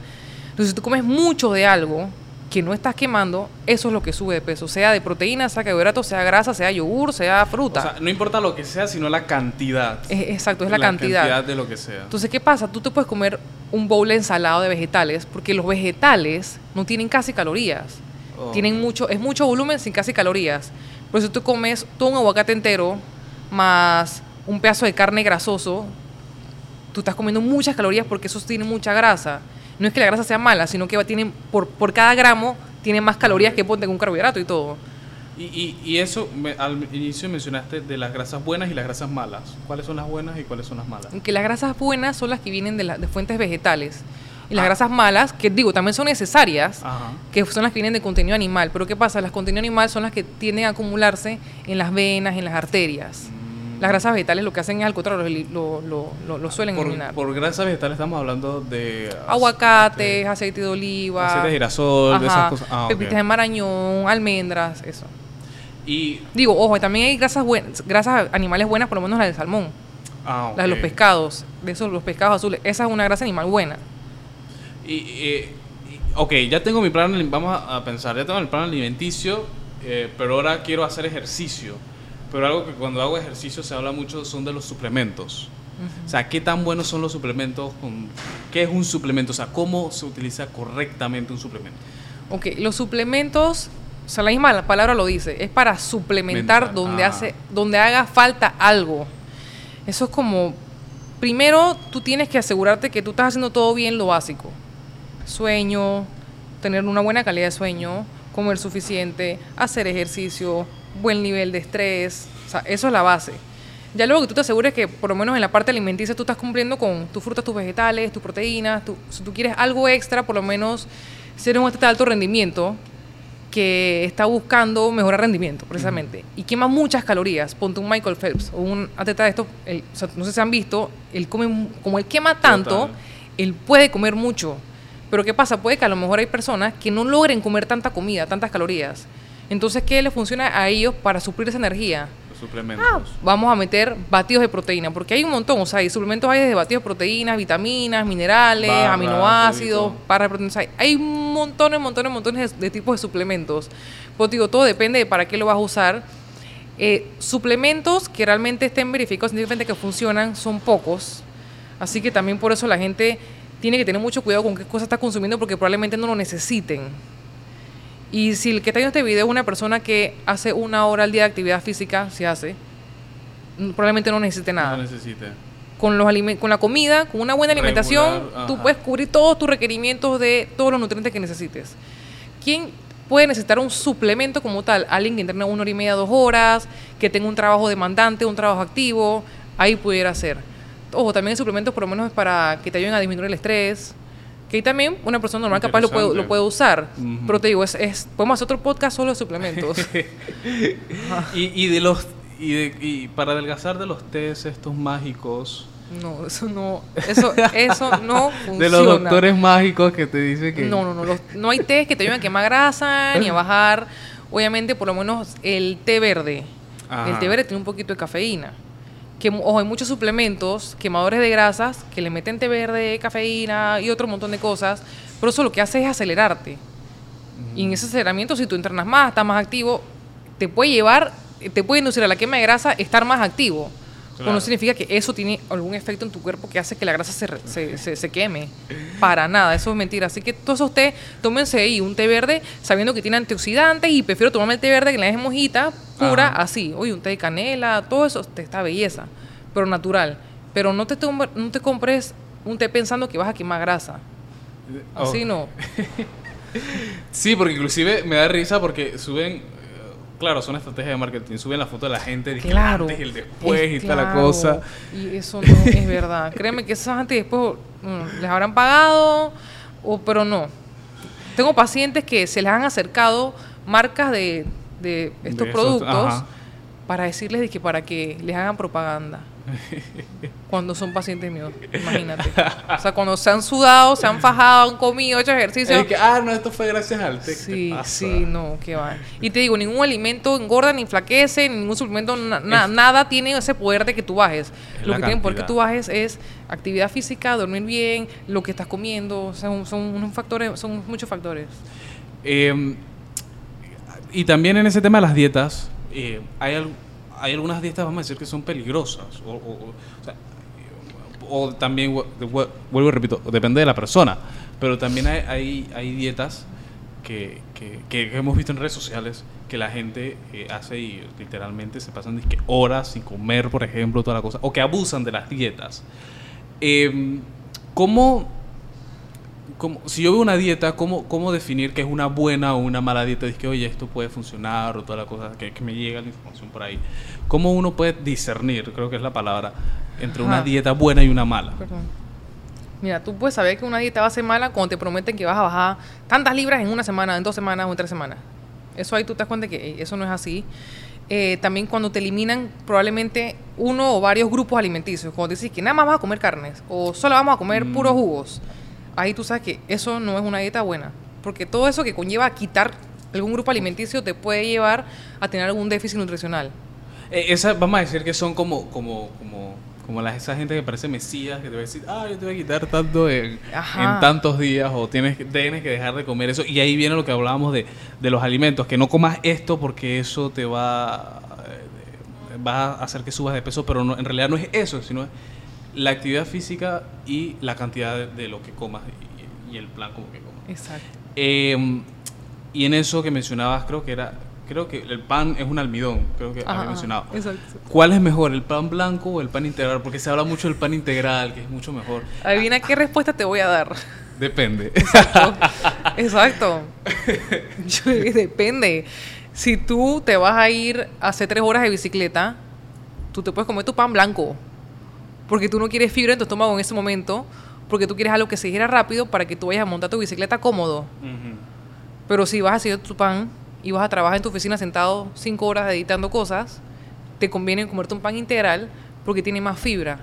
B: Entonces, si tú comes mucho de algo que no estás quemando, eso es lo que sube de peso. Sea de proteína, sea carbohidratos, sea grasa, sea yogur, sea fruta.
A: O sea, no importa lo que sea, sino la cantidad.
B: Es- exacto, es la, cantidad.
A: de lo que sea.
B: Entonces, ¿qué pasa? Tú te puedes comer un bowl ensalado de vegetales, porque los vegetales no tienen casi calorías.
A: Oh.
B: Tienen mucho, es mucho volumen sin casi calorías. Por eso tú comes todo un aguacate entero más un pedazo de carne grasoso, tú estás comiendo muchas calorías porque eso tiene mucha grasa. No es que la grasa sea mala, sino que tienen, por, por cada gramo tiene más calorías que ponte un carbohidrato y todo.
A: Y, y, y eso, me- al inicio mencionaste de las grasas buenas y las grasas malas. ¿Cuáles son las buenas y cuáles son las malas?
B: Aunque las grasas buenas son las que vienen de, la- de fuentes vegetales. Y las
A: Ah.
B: grasas malas, que digo, también son necesarias,
A: Ajá.
B: que son las que vienen de contenido animal. Pero ¿qué pasa? Las contenido animal son las que tienden a acumularse en las venas, en las arterias.
A: Mm.
B: Las grasas vegetales lo que hacen es al contrario, lo, lo, lo- lo suelen
A: Por,
B: eliminar.
A: por grasas vegetales estamos hablando de...
B: Aguacates, aceite de oliva,
A: Aceite de girasol, de esas cosas. Ah,
B: pepitas de marañón, almendras, eso.
A: Y...
B: Digo, ojo, también hay grasas, buenas, grasas animales buenas, por lo menos la del salmón,
A: Ah,
B: la de los pescados, de esos los pescados azules. Esa es una grasa animal buena.
A: Y, y- ok, ya tengo mi plan, vamos a, pensar, ya tengo el plan alimenticio, eh, pero ahora quiero hacer ejercicio. Pero algo que cuando hago ejercicio se habla mucho son de los suplementos. O sea, ¿qué tan buenos son los suplementos? Con, ¿Qué es un suplemento? O sea, ¿cómo se utiliza correctamente un suplemento?
B: Ok, los suplementos, o sea, la misma palabra lo dice, es para suplementar
A: Mental,
B: donde,
A: ah.
B: hace, donde haga falta algo. Eso es como, primero tú tienes que asegurarte que tú estás haciendo todo bien lo básico. Sueño, tener una buena calidad de sueño, comer suficiente, hacer ejercicio, buen nivel de estrés, o sea, eso es la base. Ya luego que tú te asegures que por lo menos en la parte alimenticia tú estás cumpliendo con tus frutas, tus vegetales, tus proteínas, tu- si tú quieres algo extra, por lo menos si eres un atleta de alto rendimiento que está buscando mejorar rendimiento, precisamente, y quema muchas calorías, ponte un Michael Phelps o un atleta de estos, él- o sea, no sé si han visto, él come, como él quema tanto,
A: Total.
B: él puede comer mucho. Pero ¿qué pasa? Puede que a lo mejor hay personas que no logren comer tanta comida, tantas calorías. Entonces, ¿qué le funciona a ellos para suplir esa energía?
A: Los suplementos.
B: Ah, vamos a meter batidos de proteína, porque hay un montón, o sea, hay suplementos hay desde batidos de proteínas, vitaminas, minerales,
A: Barras,
B: aminoácidos, de proteínas. Hay, hay montones, montones, montones de, de tipos de suplementos. Pues digo, todo depende de para qué lo vas a usar. Eh, suplementos que realmente estén verificados científicamente que funcionan son pocos. Así que también por eso la gente tiene que tener mucho cuidado con qué cosa está consumiendo porque probablemente no lo necesiten. Y si el que está viendo este video es una persona que hace una hora al día de actividad física, si hace, probablemente no necesite nada.
A: No necesite.
B: Con, los con la comida, con una buena alimentación,
A: Regular,
B: tú puedes cubrir todos tus requerimientos de todos los nutrientes que necesites. ¿Quién puede necesitar un suplemento como tal? Alguien que entrene una hora y media, dos horas, que tenga un trabajo demandante, un trabajo activo, ahí pudiera ser. Ojo, también hay suplementos por lo menos para que te ayuden a disminuir el estrés. Que también una persona normal capaz lo puede, lo puede usar. Pero te digo, es, es- podemos hacer otro podcast solo de suplementos. <laughs>
A: y, y de los... Y, de- y para adelgazar de los test estos mágicos,
B: no, eso no, eso, eso no funciona. <laughs>
A: de los doctores mágicos que te dicen que...
B: No, no, no. los- no hay té que te ayuden a quemar grasa ni a bajar. Obviamente, por lo menos el té verde. El té verde tiene un poquito de cafeína. Que, ojo, hay muchos suplementos, quemadores de grasas, que le meten té verde, cafeína y otro montón de cosas. Pero eso lo que hace es acelerarte. Y en ese aceleramiento, si tú entrenas más, estás más activo, te puede llevar, te puede inducir a la quema de grasa estar más activo.
A: Claro.
B: no significa que eso tiene algún efecto en tu cuerpo que hace que la grasa se, se, se- se queme. Para nada, eso es mentira. Así que todos esos té, tómense ahí un té verde sabiendo que tiene antioxidantes y prefiero tomarme el té verde que la deje mojita, pura,
A: Ajá.
B: así. Oye, un té de canela, todo eso te está belleza, pero natural. Pero no te, tom- no te compres un té pensando que vas a quemar grasa. Así
A: Oh.
B: no. <laughs>
A: Sí, porque inclusive me da risa porque suben, claro, son estrategias de marketing. Suben la foto de la gente, dizque
B: Claro.
A: el antes y el después
B: Es
A: y toda la
B: claro,
A: cosa.
B: Y eso no es verdad. Créeme que esas antes y después mm, les habrán pagado, o, pero no. Tengo pacientes que se les han acercado marcas de, de estos
A: De
B: productos. Para decirles de que para que les hagan propaganda. <laughs> cuando son pacientes míos, imagínate. O sea, cuando se han sudado, se han fajado, han comido, hecho ejercicio.
A: Es que, ah, no, esto fue gracias al texto.
B: Sí, sí, no, qué va. Y te digo, ningún alimento engorda ni enflaquece, ningún suplemento, na- na-
A: Es-
B: nada tiene ese poder de que tú bajes.
A: Es
B: Lo que tiene poder que tú bajes es actividad física, dormir bien, lo que estás comiendo, o sea, son, son unos factores, son muchos factores.
A: Eh, y también en ese tema de las dietas, eh, hay, al- hay algunas dietas, vamos a decir, que son peligrosas. O, también, vu- vu- vuelvo y repito, depende de la persona. Pero también hay, dietas que, que- que hemos visto en redes sociales que la gente eh, hace y literalmente se pasan dizque, horas sin comer, por ejemplo, toda la cosa. O que abusan de las dietas. Eh, ¿Cómo cómo- si yo veo una dieta, ¿cómo, ¿cómo definir que es una buena o una mala dieta? Dice que, oye, esto puede funcionar o toda la cosa, que, que me llega la información por ahí. ¿Cómo uno puede discernir, creo que es la palabra, entre una
B: Ajá.
A: dieta buena y una mala?
B: Perdón. Mira, tú puedes saber que una dieta va a ser mala cuando te prometen que vas a bajar tantas libras en una semana, en dos semanas o en tres semanas. Eso ahí tú te das cuenta que eso no es así. Eh, también cuando te eliminan probablemente uno o varios grupos alimenticios, cuando te dices que nada más vas a comer carnes o solo vamos a comer
A: Mm.
B: puros jugos, ahí tú sabes que eso no es una dieta buena. Porque todo eso que conlleva a quitar algún grupo alimenticio te puede llevar a tener algún déficit nutricional.
A: Eh, esa, vamos a decir que son como, como, como, como la, esa gente que parece mesías, que te va a decir, ah, yo te voy a quitar tanto en, tantos días, o tienes, que- tienes que dejar de comer eso. Y ahí viene lo que hablábamos de, de los alimentos, que no comas esto porque eso te va, eh, va a hacer que subas de peso, pero no, en realidad no es eso, sino es la actividad física y la cantidad de, de lo que comas y, y el plan como que comas.
B: Exacto.
A: Eh, y en eso que mencionabas, creo que era, creo que el pan es un almidón, creo que había mencionado.
B: Exacto.
A: ¿Cuál es mejor, el pan blanco o el pan integral? Porque se habla mucho del pan integral, que es mucho mejor.
B: Adivina qué respuesta te voy a dar.
A: Depende.
B: Exacto. <laughs> Yo- depende. Si tú te vas a ir a hacer tres horas de bicicleta, tú te puedes comer tu pan blanco. Porque tú no quieres fibra en tu estómago en ese momento. Porque tú quieres algo que se gira rápido para que tú vayas a montar tu bicicleta cómodo. Pero si vas a hacer tu pan y vas a trabajar en tu oficina sentado cinco horas editando cosas, te conviene comerte un pan integral porque tiene más fibra.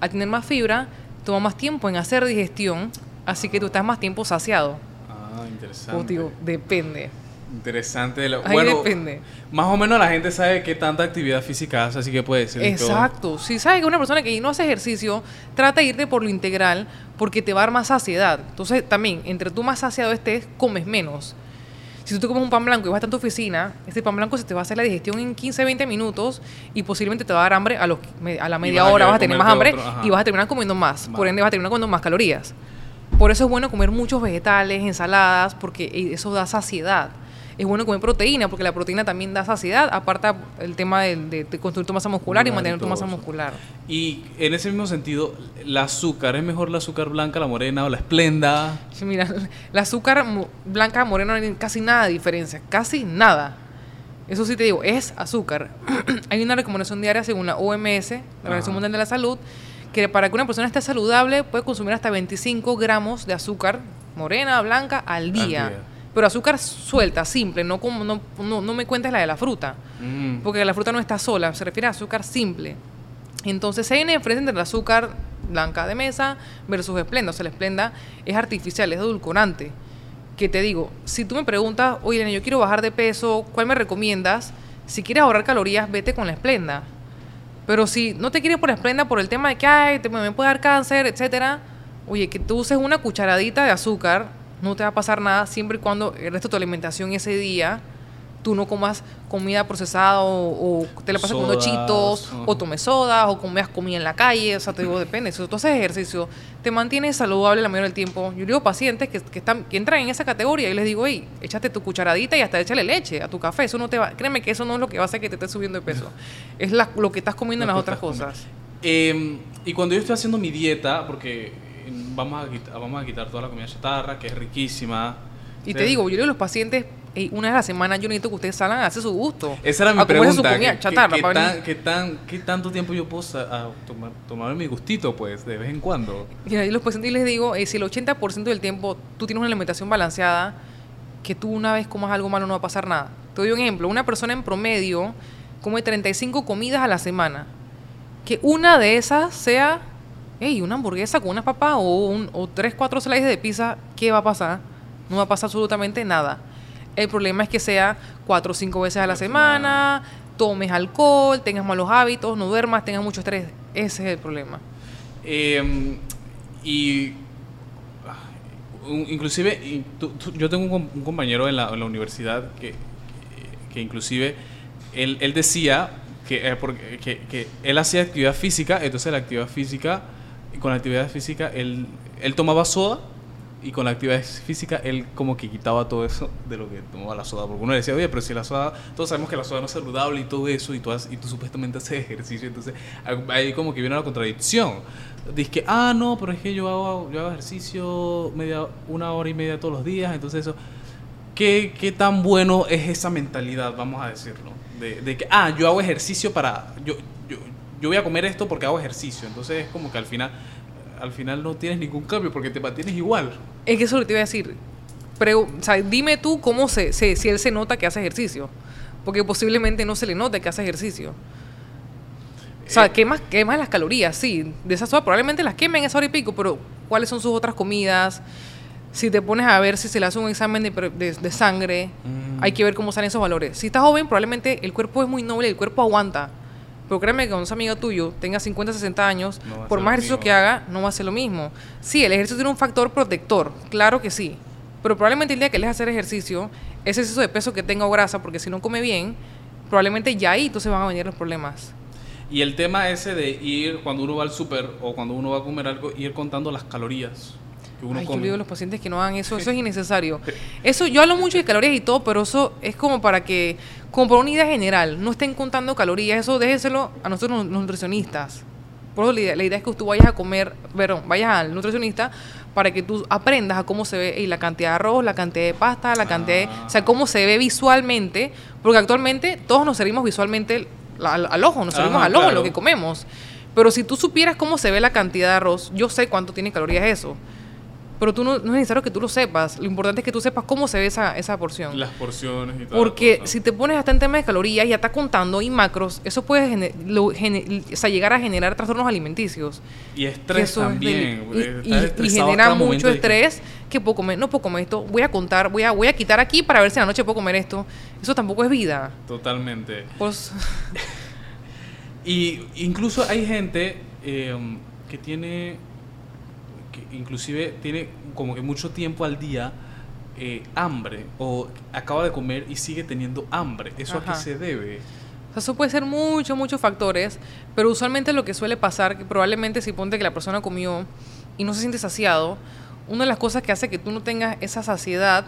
B: Al tener más fibra, toma más tiempo en hacer digestión, así que tú estás más tiempo saciado.
A: Ah, interesante.
B: Digo, depende.
A: Interesante.
B: Ahí
A: bueno,
B: depende.
A: más o menos la gente sabe qué tanta actividad física hace, así que puede decir todo.
B: Exacto. Si sabes que una persona que no hace ejercicio, trata de irte por lo integral porque te va a dar más saciedad. Entonces, también, entre tú más saciado estés, comes menos. Si tú te comes un pan blanco y vas a tu oficina, este pan blanco se te va a hacer la digestión en 15, 20 minutos y posiblemente te va a dar hambre a, los, a la media
A: vas
B: hora, vas a tener más hambre
A: otro,
B: y vas a terminar comiendo más.
A: Más.
B: Por ende, vas a terminar comiendo más calorías. Por eso es bueno comer muchos vegetales, ensaladas, porque eh, eso da saciedad. Es bueno comer proteína, porque la proteína también da saciedad, aparta el tema de, de- de construir tu masa muscular y mantener tu masa muscular.
A: Y en ese mismo sentido, el azúcar, ¿es mejor la azúcar blanca, la morena o la esplenda?
B: Sí, Mira, el azúcar blanca, morena, no hay casi nada de diferencia, casi nada. Eso sí te digo, es azúcar. <clears throat> hay una recomendación diaria según la OMS, la Organización. Mundial de la Salud, que para que una persona esté saludable puede consumir hasta 25 gramos de azúcar morena, blanca al día.
A: día.
B: Pero azúcar suelta, simple, no, como, no, no, no me cuentes la de la fruta.
A: Mm.
B: Porque la fruta no está sola, se refiere a azúcar simple. Entonces hay una diferencia entre el azúcar blanca de mesa versus esplenda. O sea, la esplenda es artificial, es edulcorante. Que te digo, si tú me preguntas, oye, yo quiero bajar de peso, ¿cuál me recomiendas? Si quieres ahorrar calorías, vete con la esplenda. Pero si no te quieres por la esplenda por el tema de que ay, te, me puede dar cáncer, etcétera, oye, que tú uses una cucharadita de azúcar, no te va a pasar nada siempre y cuando el resto de tu alimentación ese día tú no comas comida procesada o, o te la pasas comiendo chitos o tomes sodas o comas comida en la calle, o sea, te digo, depende. Si tú haces ejercicio, te mantienes saludable la mayoría del tiempo. Yo digo pacientes que, que están, que entran en esa categoría y les digo, hey, échate tu cucharadita y hasta échale leche a tu café. Eso no te va, créeme que eso no es lo que va a hacer que te estés subiendo de peso. Es la- lo que estás comiendo en las otras cosas.
A: Eh, y cuando yo estoy haciendo mi dieta, porque vamos a, quitar, vamos a quitar toda la comida chatarra, que es riquísima.
B: Y te digo, yo le digo a los pacientes, "Ey, una vez a la semana yo necesito que ustedes salgan a hacer su gusto.
A: Esa era mi
B: a
A: pregunta.
B: su comida
A: ¿qué-
B: chatarra
A: qué,
B: para
A: tan- qué tan- qué tanto tiempo yo puedo a tomar, tomar mi gustito, pues, de vez en cuando?
B: Y ahí los pacientes les digo, eh, si el 80% del tiempo tú tienes una alimentación balanceada, que tú una vez comas algo malo no va a pasar nada. Te doy un ejemplo, una persona en promedio come 35 comidas a la semana. Que una de esas sea, hey, una hamburguesa con unas papas o, un, o tres, cuatro slices de pizza, ¿qué va a pasar? No va a pasar absolutamente nada. El problema es que sea cuatro o cinco veces a la semana, tomes alcohol, tengas malos hábitos, no duermas, tengas mucho estrés. Ese es el problema.
A: Eh, y ah, inclusive y tú- tú- yo tengo un, com- un compañero en la, en la universidad que, que inclusive él, él decía que, eh, porque- que, que él hacía actividad física, entonces la actividad física, con la actividad física él, él tomaba soda y con la actividad física él como que quitaba todo eso de lo que tomaba la soda. Porque uno decía, oye, pero si la soda, todos sabemos que la soda no es saludable y todo eso, y tú, has- y tú supuestamente haces ejercicio, entonces ahí como que viene la contradicción. Dice que, ah, no, pero es que yo hago, yo hago ejercicio media, una hora y media todos los días, entonces eso... ¿Qué, qué tan bueno es esa mentalidad, vamos a decirlo? De, de que, ah, yo hago ejercicio para... Yo, yo, voy a comer esto porque hago ejercicio. Entonces es como que al final, al final no tienes ningún cambio porque te mantienes igual.
B: Es que eso es lo que te iba a decir. Pero, o sea, dime tú cómo se, se- si él se nota que hace ejercicio. Porque posiblemente no se le note que hace ejercicio. O sea,
A: Eh,
B: quemas, quemas las calorías, sí. De esas horas probablemente las quemen esa hora y pico, pero ¿cuáles son sus otras comidas? Si te pones a ver si se le hace un examen de, de- de sangre,
A: Mm.
B: hay que ver cómo salen esos valores. Si estás joven, probablemente el cuerpo es muy noble el cuerpo aguanta. Pero créeme que cuando ese amigo tuyo tenga 50, 60 años,
A: No
B: por más ejercicio
A: mismo.
B: que haga, no va a ser lo mismo. Sí, el ejercicio tiene un factor protector, claro que sí. Pero probablemente el día que deje hacer ejercicio, ese exceso de peso que tenga o grasa, porque si no come bien, probablemente ya ahí entonces van a venir los problemas.
A: Y el tema ese de ir cuando uno va al súper o cuando uno va a comer algo, ir contando las calorías que uno
B: Ay, yo
A: come.
B: le digo a los pacientes que no hagan eso, eso es <laughs> innecesario. Eso, yo hablo mucho de calorías y todo, pero eso es como para que, como por una idea general, no estén contando calorías, eso déjenselo a nosotros los nutricionistas. Por eso la idea, la idea es que tú vayas a comer, perdón, vayas al nutricionista para que tú aprendas a cómo se ve y la cantidad de arroz, la cantidad de pasta, la cantidad de, o sea, cómo se ve visualmente, porque actualmente todos nos servimos visualmente al, al ojo, nos servimos
A: Ajá,
B: al ojo
A: claro.
B: lo que comemos. Pero si tú supieras cómo se ve la cantidad de arroz, yo sé cuánto tiene calorías eso. Pero tú no, no es necesario que tú lo sepas. Lo importante es que tú sepas cómo se ve esa, esa porción.
A: Las porciones y tal.
B: Porque si te pones hasta en tema de calorías y ya estás contando y macros, eso puede gene- lo- gene- o sea, llegar a generar trastornos alimenticios.
A: Y estrés
B: eso
A: también.
B: y, genera mucho estrés que puedo comer, no puedo comer esto, voy a contar, voy a, voy a quitar aquí para ver si en la noche puedo comer esto. Eso tampoco es vida.
A: Totalmente.
B: Pues, <laughs>
A: Y incluso hay gente eh, que tiene, que inclusive tiene como que mucho tiempo al día eh, hambre o acaba de comer y sigue teniendo hambre. ¿Eso a qué se debe?
B: O sea, eso puede ser muchos, muchos factores, pero usualmente lo que suele pasar, que probablemente si ponte que la persona comió y no se siente saciado, una de las cosas que hace que tú no tengas esa saciedad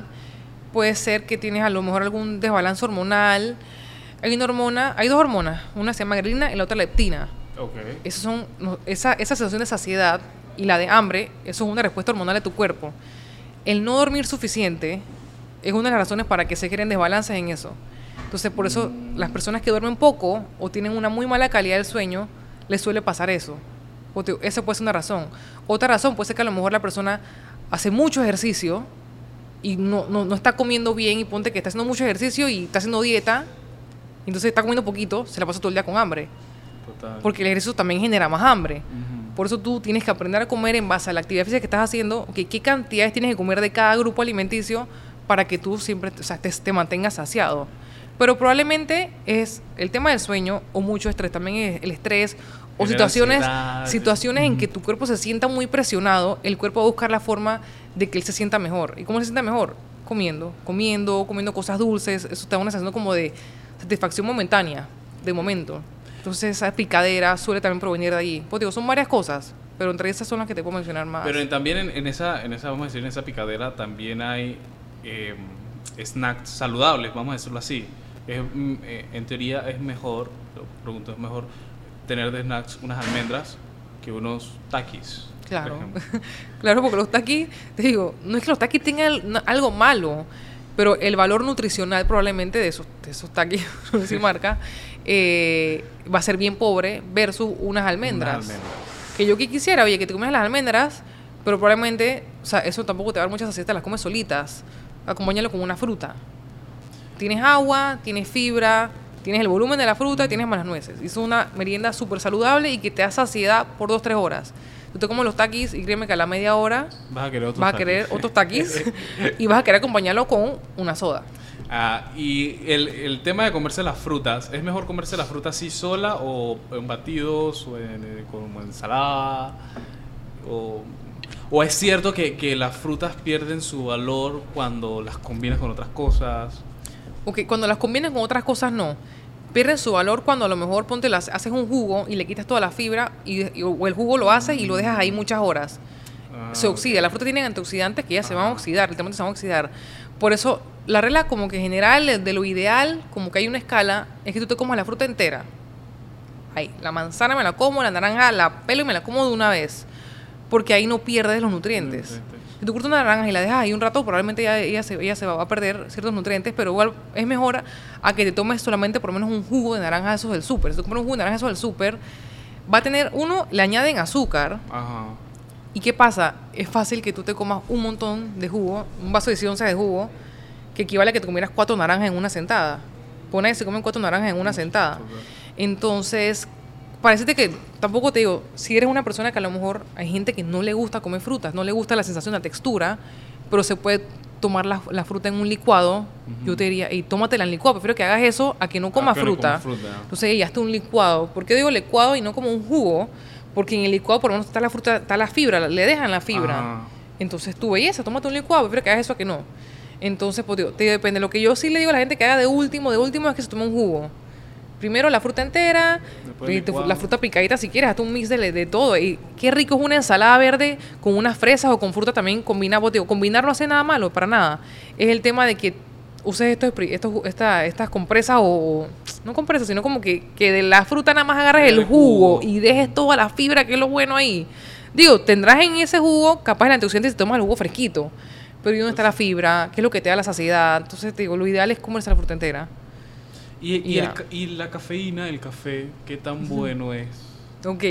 B: puede ser que tienes a lo mejor algún desbalance hormonal. Hay una hormona, hay dos hormonas, una se llama grelina y la otra leptina. Esas son, esa, esa sensación de saciedad y la de hambre, eso es una respuesta hormonal de tu cuerpo. El no dormir suficiente es una de las razones para que se creen desbalances en eso. Entonces, por eso las personas que duermen poco o tienen una muy mala calidad del sueño, les suele pasar eso. Esa puede ser una razón. Otra razón puede ser que a lo mejor la persona hace mucho ejercicio y no, no, no está comiendo bien y ponte que está haciendo mucho ejercicio y está haciendo dieta, entonces está comiendo poquito, se la pasa todo el día con hambre.
A: Total.
B: Porque el ejercicio también genera más hambre. Por eso tú tienes que aprender a comer en base a la actividad física que estás haciendo, ok, qué cantidades tienes que comer de cada grupo alimenticio para que tú siempre o sea, te, te mantengas saciado. Pero probablemente es el tema del sueño o mucho estrés, también es el estrés o situaciones, situaciones en que tu cuerpo se sienta muy presionado, el cuerpo va a buscar la forma de que él se sienta mejor. ¿Y cómo se sienta mejor? Comiendo, comiendo, comiendo cosas dulces, eso te da una sensación como de satisfacción momentánea, de momento. Entonces esa picadera suele también provenir de ahí. Pues digo, son varias cosas, pero entre esas son las que te puedo mencionar más.
A: Pero en- también en, en esa, en esa, vamos a decir, en esa picadera también hay eh, snacks saludables, vamos a decirlo así. Es, mm, eh, en teoría es mejor, lo pregunto, es mejor tener de snacks unas almendras que unos taquis. por
B: Claro,
A: ejemplo. <laughs>
B: claro, porque los taquis, te digo, no es que los taquis tengan al- algo malo, pero el valor nutricional probablemente de esos, de esos taquis, no sé si marca, eh, va a ser bien pobre versus unas almendras.
A: Unas almendras.
B: Que yo que quisiera, oye, que te comes las almendras, pero probablemente, o sea, eso tampoco te va a dar muchas saciedad, te las comes solitas. Acompáñalo con una fruta. Tienes agua, tienes fibra, tienes el volumen de la fruta, tienes más las nueces. Y es una merienda súper saludable y que te da saciedad por dos, tres horas. Tú te comes los taquis y créeme que a la media hora
A: Vas a querer otros
B: vas a
A: taquis.
B: querer otros taquis <laughs> y vas a querer acompañarlo con una soda.
A: Ah, y el, el tema de comerse las frutas, ¿es mejor comerse las frutas así sola o en batidos o en, eh, como ensalada? O, o es cierto que, que las frutas pierden su valor cuando las combinas con otras cosas?
B: Ok, cuando las combinas con otras cosas no. Pierden su valor cuando a lo mejor ponte las, haces un jugo y le quitas toda la fibra y, y- o el jugo lo haces y lo dejas ahí muchas horas.
A: Ah,
B: se oxida. La fruta tiene antioxidantes que ya se van a oxidar, literalmente se van a oxidar. Por eso, la regla como que general de lo ideal, como que hay una escala, es que tú te comas la fruta entera. Ahí, la manzana me la como, la naranja la pelo y me la como de una vez. Porque ahí no pierdes los nutrientes.
A: Nutrientes.
B: Si tú cortas una naranja y la dejas ahí un rato, probablemente ya, ella, se, ella se va a perder ciertos nutrientes, pero igual es mejor a que te tomes solamente por lo menos un jugo de naranja de esos del súper. Si tú comes un jugo de naranja de esos del súper, va a tener, uno, le añaden azúcar,
A: Ajá.
B: ¿Y qué pasa? Es fácil que tú te comas un montón de jugo, un vaso de 100 onzas de jugo, que equivale a que te comieras cuatro naranjas en una sentada. Pone que se comen cuatro naranjas en una sentada. Entonces, parece que tampoco te digo, si eres una persona que a lo mejor hay gente que no le gusta comer frutas, no le gusta la sensación, la textura, pero se puede tomar la, la fruta en un licuado, yo te diría, y tómatela en licuado, prefiero que hagas eso a que no comas fruta.
A: fruta.
B: Entonces, ya está un licuado. ¿Por qué digo licuado y no como un jugo? Porque en el licuado por lo menos está la fruta, está la fibra, le dejan la fibra.
A: Ajá.
B: Entonces, tu belleza, tómate un licuado, prefiero que hagas eso a que no. Entonces, pues digo, te depende. Lo que yo sí le digo a la gente que haga de último, de último es que se tome un jugo. Primero la fruta entera, y tu-
A: licuado.
B: la fruta picadita si quieres, hazte un mix de, de todo. Y qué rico es una ensalada verde con unas fresas o con fruta también combinada. Pues, digo, combinar no hace nada malo, para nada. Es el tema de que uses estos, estos esta- estas compresas o... No compresas, sino como que, que de la fruta nada más agarres el
A: El
B: jugo
A: jugo.
B: y dejes toda la fibra, que es lo bueno ahí. Digo, tendrás en ese jugo capaz el antioxidante si tomas el jugo fresquito. Pero ¿y dónde está la fibra? ¿Qué es lo que te da la saciedad? Entonces, te digo, lo ideal es comerse la fruta entera.
A: ¿Y, y, el la cafeína, el café, qué tan bueno es?
B: Ok,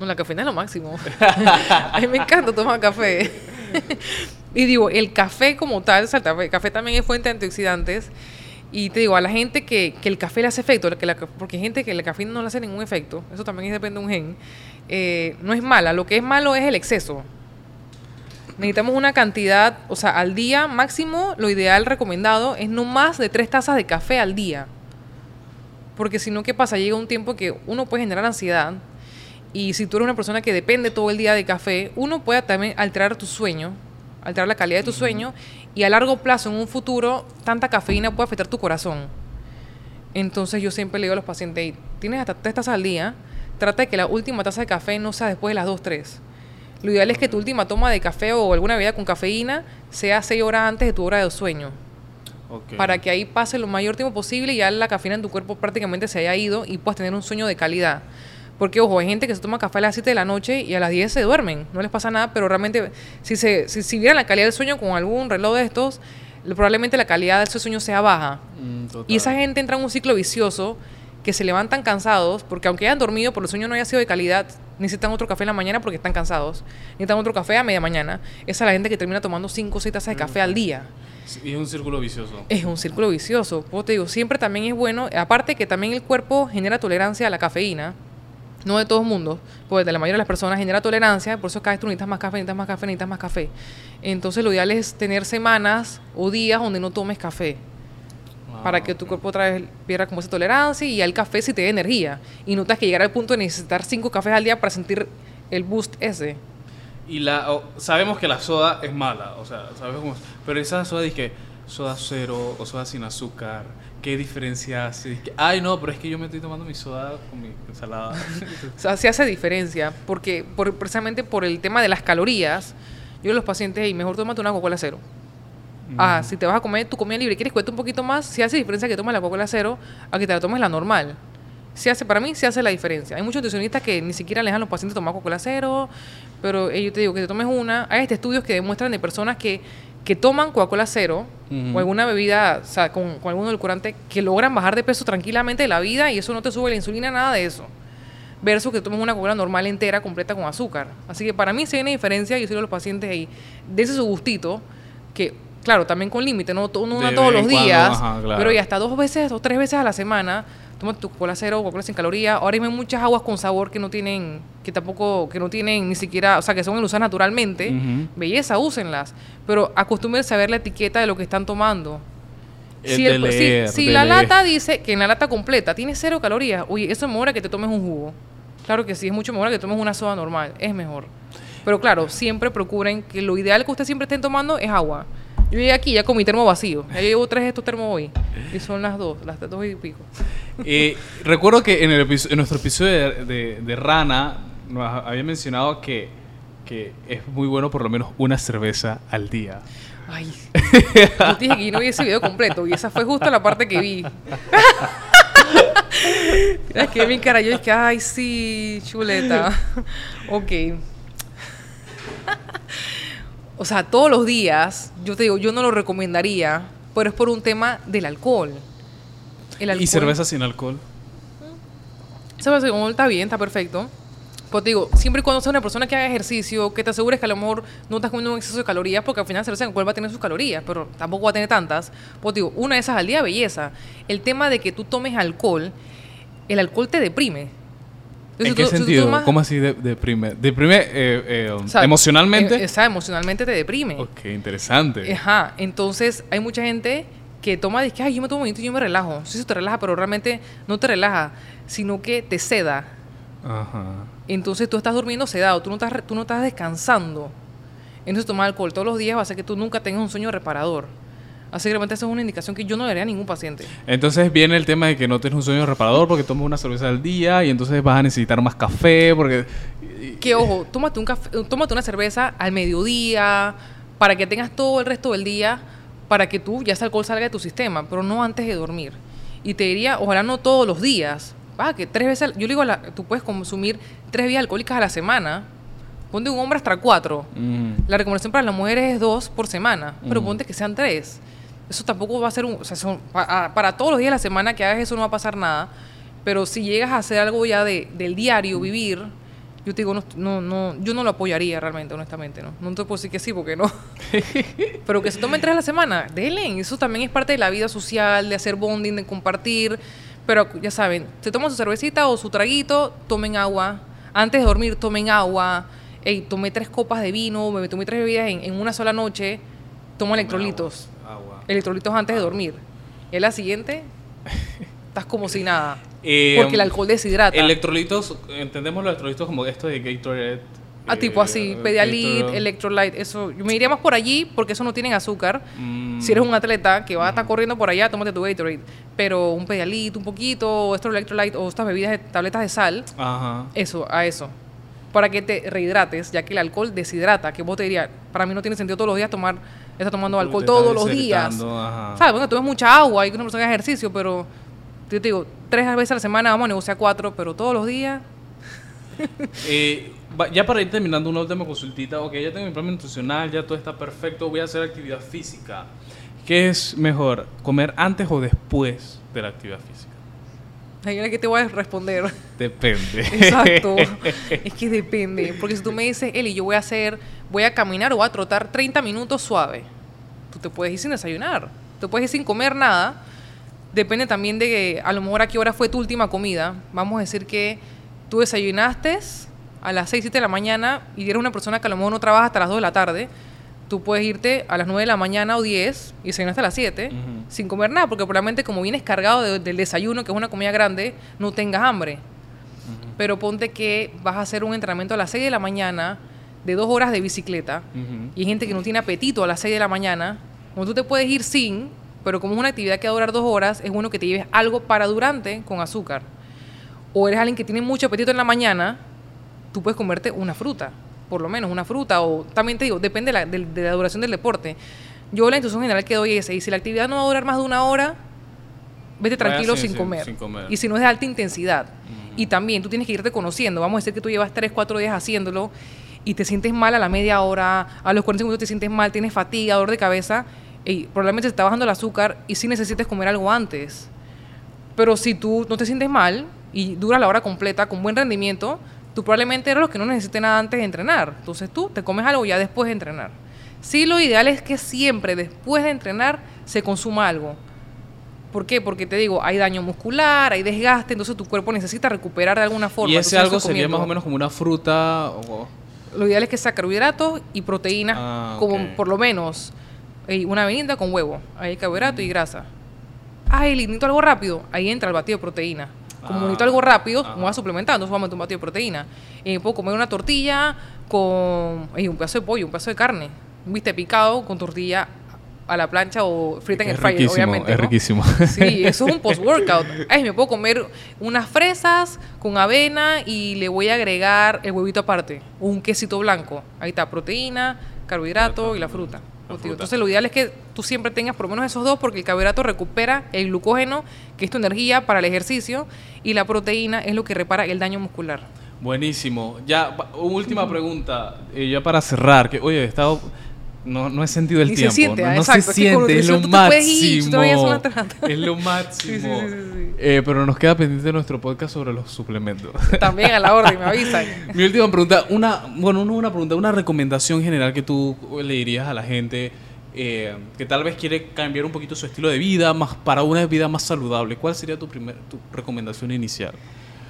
B: no, la cafeína es lo máximo. <laughs> a mí me encanta tomar café. <laughs> y digo, el café como tal, o sea, el café, el café también es fuente de antioxidantes. Y te digo, a la gente que, que el café le hace efecto, que la- porque hay gente que la cafeína no le hace ningún efecto, eso también depende de un gen, eh, no es mala. Lo que es malo es el exceso. Necesitamos una cantidad, o sea, al día máximo, lo ideal recomendado es no más de tres tazas de café al día. Porque si no, ¿qué pasa? Llega un tiempo que uno puede generar ansiedad. Y si tú eres una persona que depende todo el día de café, uno puede también alterar tu sueño, alterar la calidad de tu sueño. Y a largo plazo, en un futuro, tanta cafeína puede afectar tu corazón. Entonces yo siempre le digo a los pacientes, "Ey, tienes hasta tres tazas al día, trata de que la última taza de café no sea después de las 2, 3. Lo ideal es que tu última toma de café o alguna bebida con cafeína sea 6 horas antes de tu hora de sueño Para que ahí pase lo mayor tiempo posible y ya la cafeína en tu cuerpo prácticamente se haya ido y puedas tener un sueño de calidad. Porque, ojo, hay gente que se toma café a las 7 de la noche y a las 10 se duermen, no les pasa nada, pero realmente, si, se, si, si vieran la calidad del sueño con algún reloj de estos, probablemente la calidad de su sueño sea baja.
A: Mm.
B: Y esa gente entra en un ciclo vicioso que se levantan cansados porque aunque hayan dormido, por el sueño no haya sido de calidad, necesitan otro café en la mañana porque están cansados. Necesitan otro café a media mañana. Esa es la gente que termina tomando 5 o 6 tazas de café al día.
A: Y es un círculo vicioso.
B: Es un círculo vicioso. Como te digo, siempre también es bueno, aparte que también el cuerpo genera tolerancia a la cafeína, no de todo el mundo, porque de la mayoría de las personas genera tolerancia, por eso cada vez tú necesitas más café, necesitas más café, necesitas más café. Entonces lo ideal es tener semanas o días donde no tomes café, para que tu cuerpo otra vez pierda como esa tolerancia y el café sí te dé energía. Y no tengas que llegar al punto de necesitar cinco cafés al día para sentir el boost ese.
A: Y la, o- sabemos que la soda es mala, o sea, sabemos pero esa soda dice que soda cero o soda sin azúcar, ¿qué diferencia hace? Ay, no, pero es que yo me estoy tomando mi soda con mi ensalada. <laughs>
B: O sea, se hace diferencia, porque por, precisamente por el tema de las calorías, yo digo a los pacientes, y mejor tómate una Coca-Cola cero. Ah, si te vas a comer tu comida libre y quieres cuesta un poquito más, si hace diferencia que tomes la Coca-Cola cero a que te la tomes la normal. Se hace, para mí se hace la diferencia. Hay muchos nutricionistas que ni siquiera le dejan a los pacientes tomar Coca-Cola cero, pero eh, yo te digo que te tomes una. Hay este estudios que demuestran de personas que que toman Coca-Cola cero o alguna bebida, o sea, con, con algún edulcorante, que logran bajar de peso tranquilamente de la vida y eso no te sube la insulina, nada de eso. Versus que tomes una Coca-Cola normal entera, completa con azúcar. Así que para mí hay una diferencia y yo soy de los pacientes ahí. Dese su gustito, que claro, también con límite, no, no
A: De
B: una todos los
A: cuando,
B: días,
A: ajá, claro.
B: pero ya hasta dos veces o tres veces a la semana, toma tu Coca-Cola cero, Coca-Cola sin calorías. Ahora hay muchas aguas con sabor que no tienen, que tampoco, que no tienen ni siquiera, o sea, que son usadas naturalmente. Belleza, úsenlas. Pero acostúmbrense a ver la etiqueta de lo que están tomando. Si, el-
A: leer,
B: la
A: leer.
B: lata dice que en la lata completa tiene cero calorías, oye, eso es mejor a que te tomes un jugo. Claro que sí, es mucho mejor a que tomes una soda normal, es mejor. Pero claro, siempre procuren que lo ideal que ustedes siempre estén tomando es agua. Yo llegué aquí ya con mi termo vacío. Ya llevo tres de estos termos hoy. Y son las dos, las dos y pico.
A: Eh, recuerdo que en, el en nuestro episodio de, de- de Rana nos había mencionado que, que es muy bueno por lo menos una cerveza al día.
B: Ay, yo dije que yo no vi ese video completo y esa fue justo la parte que vi. <laughs> es que mi cara, yo es que, ay, sí, chuleta. ok. O sea, todos los días, yo te digo, yo no lo recomendaría, pero es por un tema del alcohol. El alcohol
A: ¿Y cerveza sin alcohol?
B: Cerveza con alcohol está bien, está perfecto. Pues te digo, siempre y cuando seas una persona que haga ejercicio, que te asegures que a lo mejor no estás comiendo un exceso de calorías, porque al final cerveza con alcohol va a tener sus calorías, pero tampoco va a tener tantas. Pues te digo, una de esas al día, belleza. El tema de que tú tomes alcohol, el alcohol te deprime.
A: ¿En qué
B: tú
A: sentido?
B: tomas-
A: ¿Cómo así de- deprime? ¿Deprime eh, eh,
B: o sea,
A: emocionalmente?
B: eh, o sea, emocionalmente te deprime.
A: ok, interesante.
B: Ajá, entonces hay mucha gente que toma, dice, ay, yo me tomo un y yo me relajo. Sí, eso te relaja, pero realmente no te relaja, sino que te seda.
A: Ajá.
B: Entonces tú estás durmiendo sedado, tú no estás, tú no estás descansando. Entonces tomar alcohol todos los días va a hacer que tú nunca tengas un sueño reparador. Así que realmente esa es una indicación que yo no le daría a ningún paciente.
A: Entonces viene el tema de que no tienes un sueño reparador porque tomas una cerveza al día y entonces vas a necesitar más café porque...
B: Que ojo, tómate, un café, tómate una cerveza al mediodía para que tengas todo el resto del día para que tú ya ese alcohol salga de tu sistema, pero no antes de dormir. Y te diría, ojalá no todos los días. Ah, que tres veces, yo digo, la- tú puedes consumir tres bebidas alcohólicas a la semana. Ponte un hombre hasta cuatro.
A: Mm.
B: La recomendación para las mujeres es dos por semana, pero
A: Mm.
B: ponte que sean tres. Eso tampoco va a ser un... O sea, son- pa- a- para, todos los días de la semana que hagas eso no va a pasar nada, pero si llegas a hacer algo ya de, del diario, vivir, yo te digo, no, no, no, yo no lo apoyaría realmente, honestamente, ¿no? No te puedo decir que sí, porque no. <laughs> pero que se tomen tres a la semana, denle. Eso también es parte de la vida social, de hacer bonding, de compartir. Pero ya saben, se toman su cervecita o su traguito, tomen agua. Antes de dormir, tomen agua. Ey, tomé tres copas de vino, me tomé tres bebidas en, en una sola noche. Tomo electrolitos. Electrolitos antes de dormir. Y la siguiente, estás como si nada. <laughs>
A: Eh,
B: Porque el alcohol deshidrata.
A: Electrolitos, entendemos los electrolitos como esto de Gatorade.
B: A tipo así,
A: eh,
B: Pedialit. Electrolyte, eso. Yo me iría más por allí porque eso no tienen azúcar.
A: Mm.
B: Si eres un atleta que va a estar corriendo por allá, tómate tu Gatorade. Pero un Pedialit, un poquito, o estos Electrolyte, o estas bebidas, de, tabletas de sal,
A: Ajá.
B: eso, a eso. Para que te rehidrates, ya que el alcohol deshidrata. Que vos te dirías, para mí no tiene sentido todos los días tomar, estar tomando alcohol todos los días. ¿Sabes? Bueno, tomas mucha agua y que una persona haga ejercicio, pero yo te digo, tres veces a la semana vamos a negociar cuatro, pero todos los días. <laughs>
A: Eh, ya para ir terminando una última consultita, ok, ya tengo mi plan nutricional, ya todo está perfecto, voy a hacer actividad física. ¿Qué es mejor, comer antes o después de la actividad física?
B: Es que te voy a responder.
A: Depende. <laughs>
B: Exacto. <laughs> es que depende. Porque si tú me dices, Eli, yo voy a hacer, voy a caminar o voy a trotar 30 minutos suave, tú te puedes ir sin desayunar. Te puedes ir sin comer nada. Depende también de que, a lo mejor a qué hora fue tu última comida. Vamos a decir que tú desayunaste a las 6, 7 de la mañana y eres una persona que a lo mejor no trabaja hasta las 2 de la tarde. Tú puedes irte a las 9 de la mañana o 10 y desayunaste a las 7
A: Ujú.
B: sin comer nada, porque probablemente como vienes cargado de- del desayuno, que es una comida grande, no tengas hambre pero ponte que vas a hacer un entrenamiento a las 6 de la mañana de dos horas de bicicleta y hay gente que no tiene apetito a las 6 de la mañana, como tú te puedes ir sin, pero como es una actividad que va a durar dos horas, es bueno que te lleves algo para durante con azúcar. O eres alguien que tiene mucho apetito en la mañana, tú puedes comerte una fruta, por lo menos una fruta, o también te digo, depende de la, de- de la duración del deporte. Yo la instrucción general que doy es, y si la actividad no va a durar más de una hora, vete
A: Vaya
B: tranquilo
A: sin-
B: sin,
A: sin-
B: comer.
A: sin comer.
B: Y si no es de alta intensidad. Y también tú tienes que irte conociendo. Vamos a decir que tú llevas 3, 4 días haciéndolo y te sientes mal a la media hora, a los 40 minutos te sientes mal, tienes fatiga, dolor de cabeza, y probablemente te está bajando el azúcar y sí necesites comer algo antes. Pero si tú no te sientes mal y dura la hora completa con buen rendimiento, tú probablemente eres los que no necesites nada antes de entrenar. Entonces tú te comes algo ya después de entrenar. Sí, lo ideal es que siempre después de entrenar se consuma algo. ¿Por qué? Porque te digo, hay daño muscular, hay desgaste, entonces tu cuerpo necesita recuperar de alguna forma.
A: ¿Y ese
B: Entonces,
A: algo sería más o menos como una fruta? O...
B: Lo ideal es que sea carbohidratos y proteínas,
A: Ah,
B: como por lo menos eh, una avenida con huevo. Ahí hay carbohidrato y grasa. Ah, y necesito algo rápido. Ahí entra el batido de proteína. Como
A: Ah,
B: necesito algo rápido,
A: ajá.
B: me voy a suplementar, entonces voy a meter un batido de proteína. Me puedo comer una tortilla con y un pedazo de pollo, un pedazo de carne. Un bistec picado con tortilla a la plancha o frita en el fryer, obviamente.
A: es
B: ¿no?
A: riquísimo.
B: Sí, eso es un <laughs> post-workout. Ay, me puedo comer unas fresas con avena y le voy a agregar el huevito aparte. O un quesito blanco. Ahí está, proteína, carbohidrato y la fruta.
A: La fruta.
B: Entonces lo ideal es que tú siempre tengas por lo menos esos dos porque el carbohidrato recupera el glucógeno, que es tu energía para el ejercicio, y la proteína es lo que repara el daño muscular.
A: Buenísimo. Ya, última pregunta. eh, ya para cerrar, que oye, he estado. No, no he sentido el
B: Ni se
A: tiempo.
B: siente,
A: no,
B: exacto.
A: se siente, es lo máximo.
B: es
A: lo máximo. <laughs>
B: Sí, sí, sí, sí, sí.
A: Eh, pero nos queda pendiente nuestro podcast sobre los suplementos. <laughs>
B: También a la orden, me avisan. <laughs>
A: Mi última pregunta, una, bueno, no una pregunta, una recomendación general que tú le dirías a la gente eh, que tal vez quiere cambiar un poquito su estilo de vida más para una vida más saludable. ¿Cuál sería tu primer, tu recomendación inicial?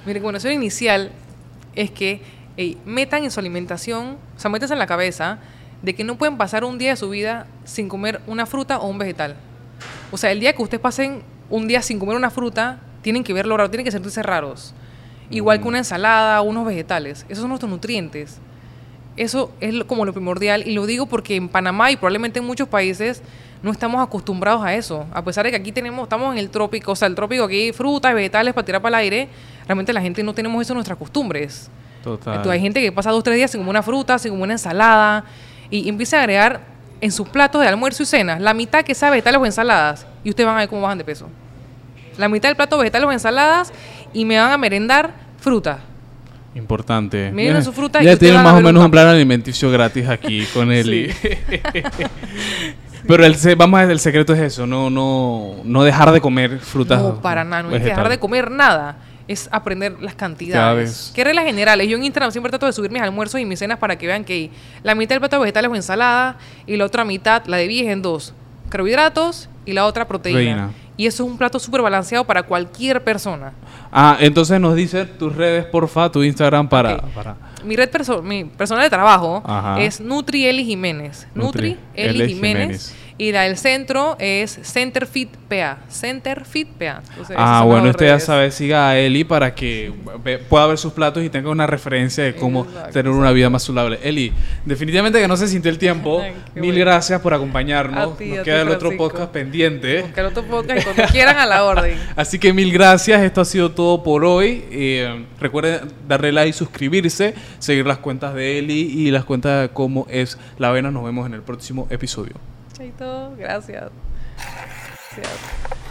B: Mi recomendación inicial es que metan en su alimentación, o sea, métanse en la cabeza de que no pueden pasar un día de su vida sin comer una fruta o un vegetal. O sea, el día que ustedes pasen un día sin comer una fruta, tienen que verlo raro, tienen que sentirse raros. Igual que una ensalada o unos vegetales. Esos son nuestros nutrientes. Eso es como lo primordial y lo digo porque en Panamá y probablemente en muchos países no estamos acostumbrados a eso. A pesar de que aquí tenemos, estamos en el trópico, o sea, el trópico aquí hay frutas, vegetales para tirar para el aire, realmente la gente no tenemos eso en nuestras costumbres.
A: Total.
B: Entonces hay gente que pasa dos tres días sin comer una fruta, sin comer una ensalada y empieza a agregar en sus platos de almuerzo y cena la mitad que sea vegetales o ensaladas y ustedes van a ver cómo bajan de peso. La mitad del plato vegetales o ensaladas y me van a merendar fruta.
A: Importante.
B: Miren
A: Ya-
B: su fruta y
A: Ya tienen más o menos un plan alimenticio gratis aquí <laughs> con Eli. <laughs> Pero el, se- vamos a ver, el secreto es eso, no, no, no dejar de comer frutas.
B: No, para nada, no hay que dejar de comer nada. Es aprender las cantidades. ¿Qué reglas generales? Yo en Instagram siempre trato de subir mis almuerzos y mis cenas para que vean que la mitad del plato de vegetales o ensalada y la otra mitad la divides en dos. Carbohidratos y la otra proteína. Y eso es un plato súper balanceado para cualquier persona.
A: Ah, entonces nos dice tus redes, porfa, tu Instagram para... Para
B: Mi red perso- mi personal de trabajo
A: Ajá.
B: es Nutri Eli Jiménez.
A: Nutri
B: Nutri, Eli
A: Eli
B: Jiménez.
A: Jiménez.
B: Y la del centro es Center Fit PA. Center Fit PA. Entonces,
A: Ah, bueno, usted ya
B: redes.
A: sabe, siga a Eli para que ve- pueda ver sus platos y tenga una referencia de cómo
B: Exacto,
A: tener una vida más saludable. Eli, definitivamente que no se sintió el tiempo. <laughs> Mil
B: bueno.
A: gracias por acompañarnos.
B: Ti,
A: Nos queda el otro podcast pendiente.
B: Buscar otro podcast y cuando quieran a la orden. <laughs>
A: Así que mil gracias, esto ha sido todo por hoy. Eh, recuerden darle like, suscribirse, seguir las cuentas de Eli y las cuentas de cómo es la avena. Nos vemos en el próximo episodio.
B: Chaito, gracias. Gracias.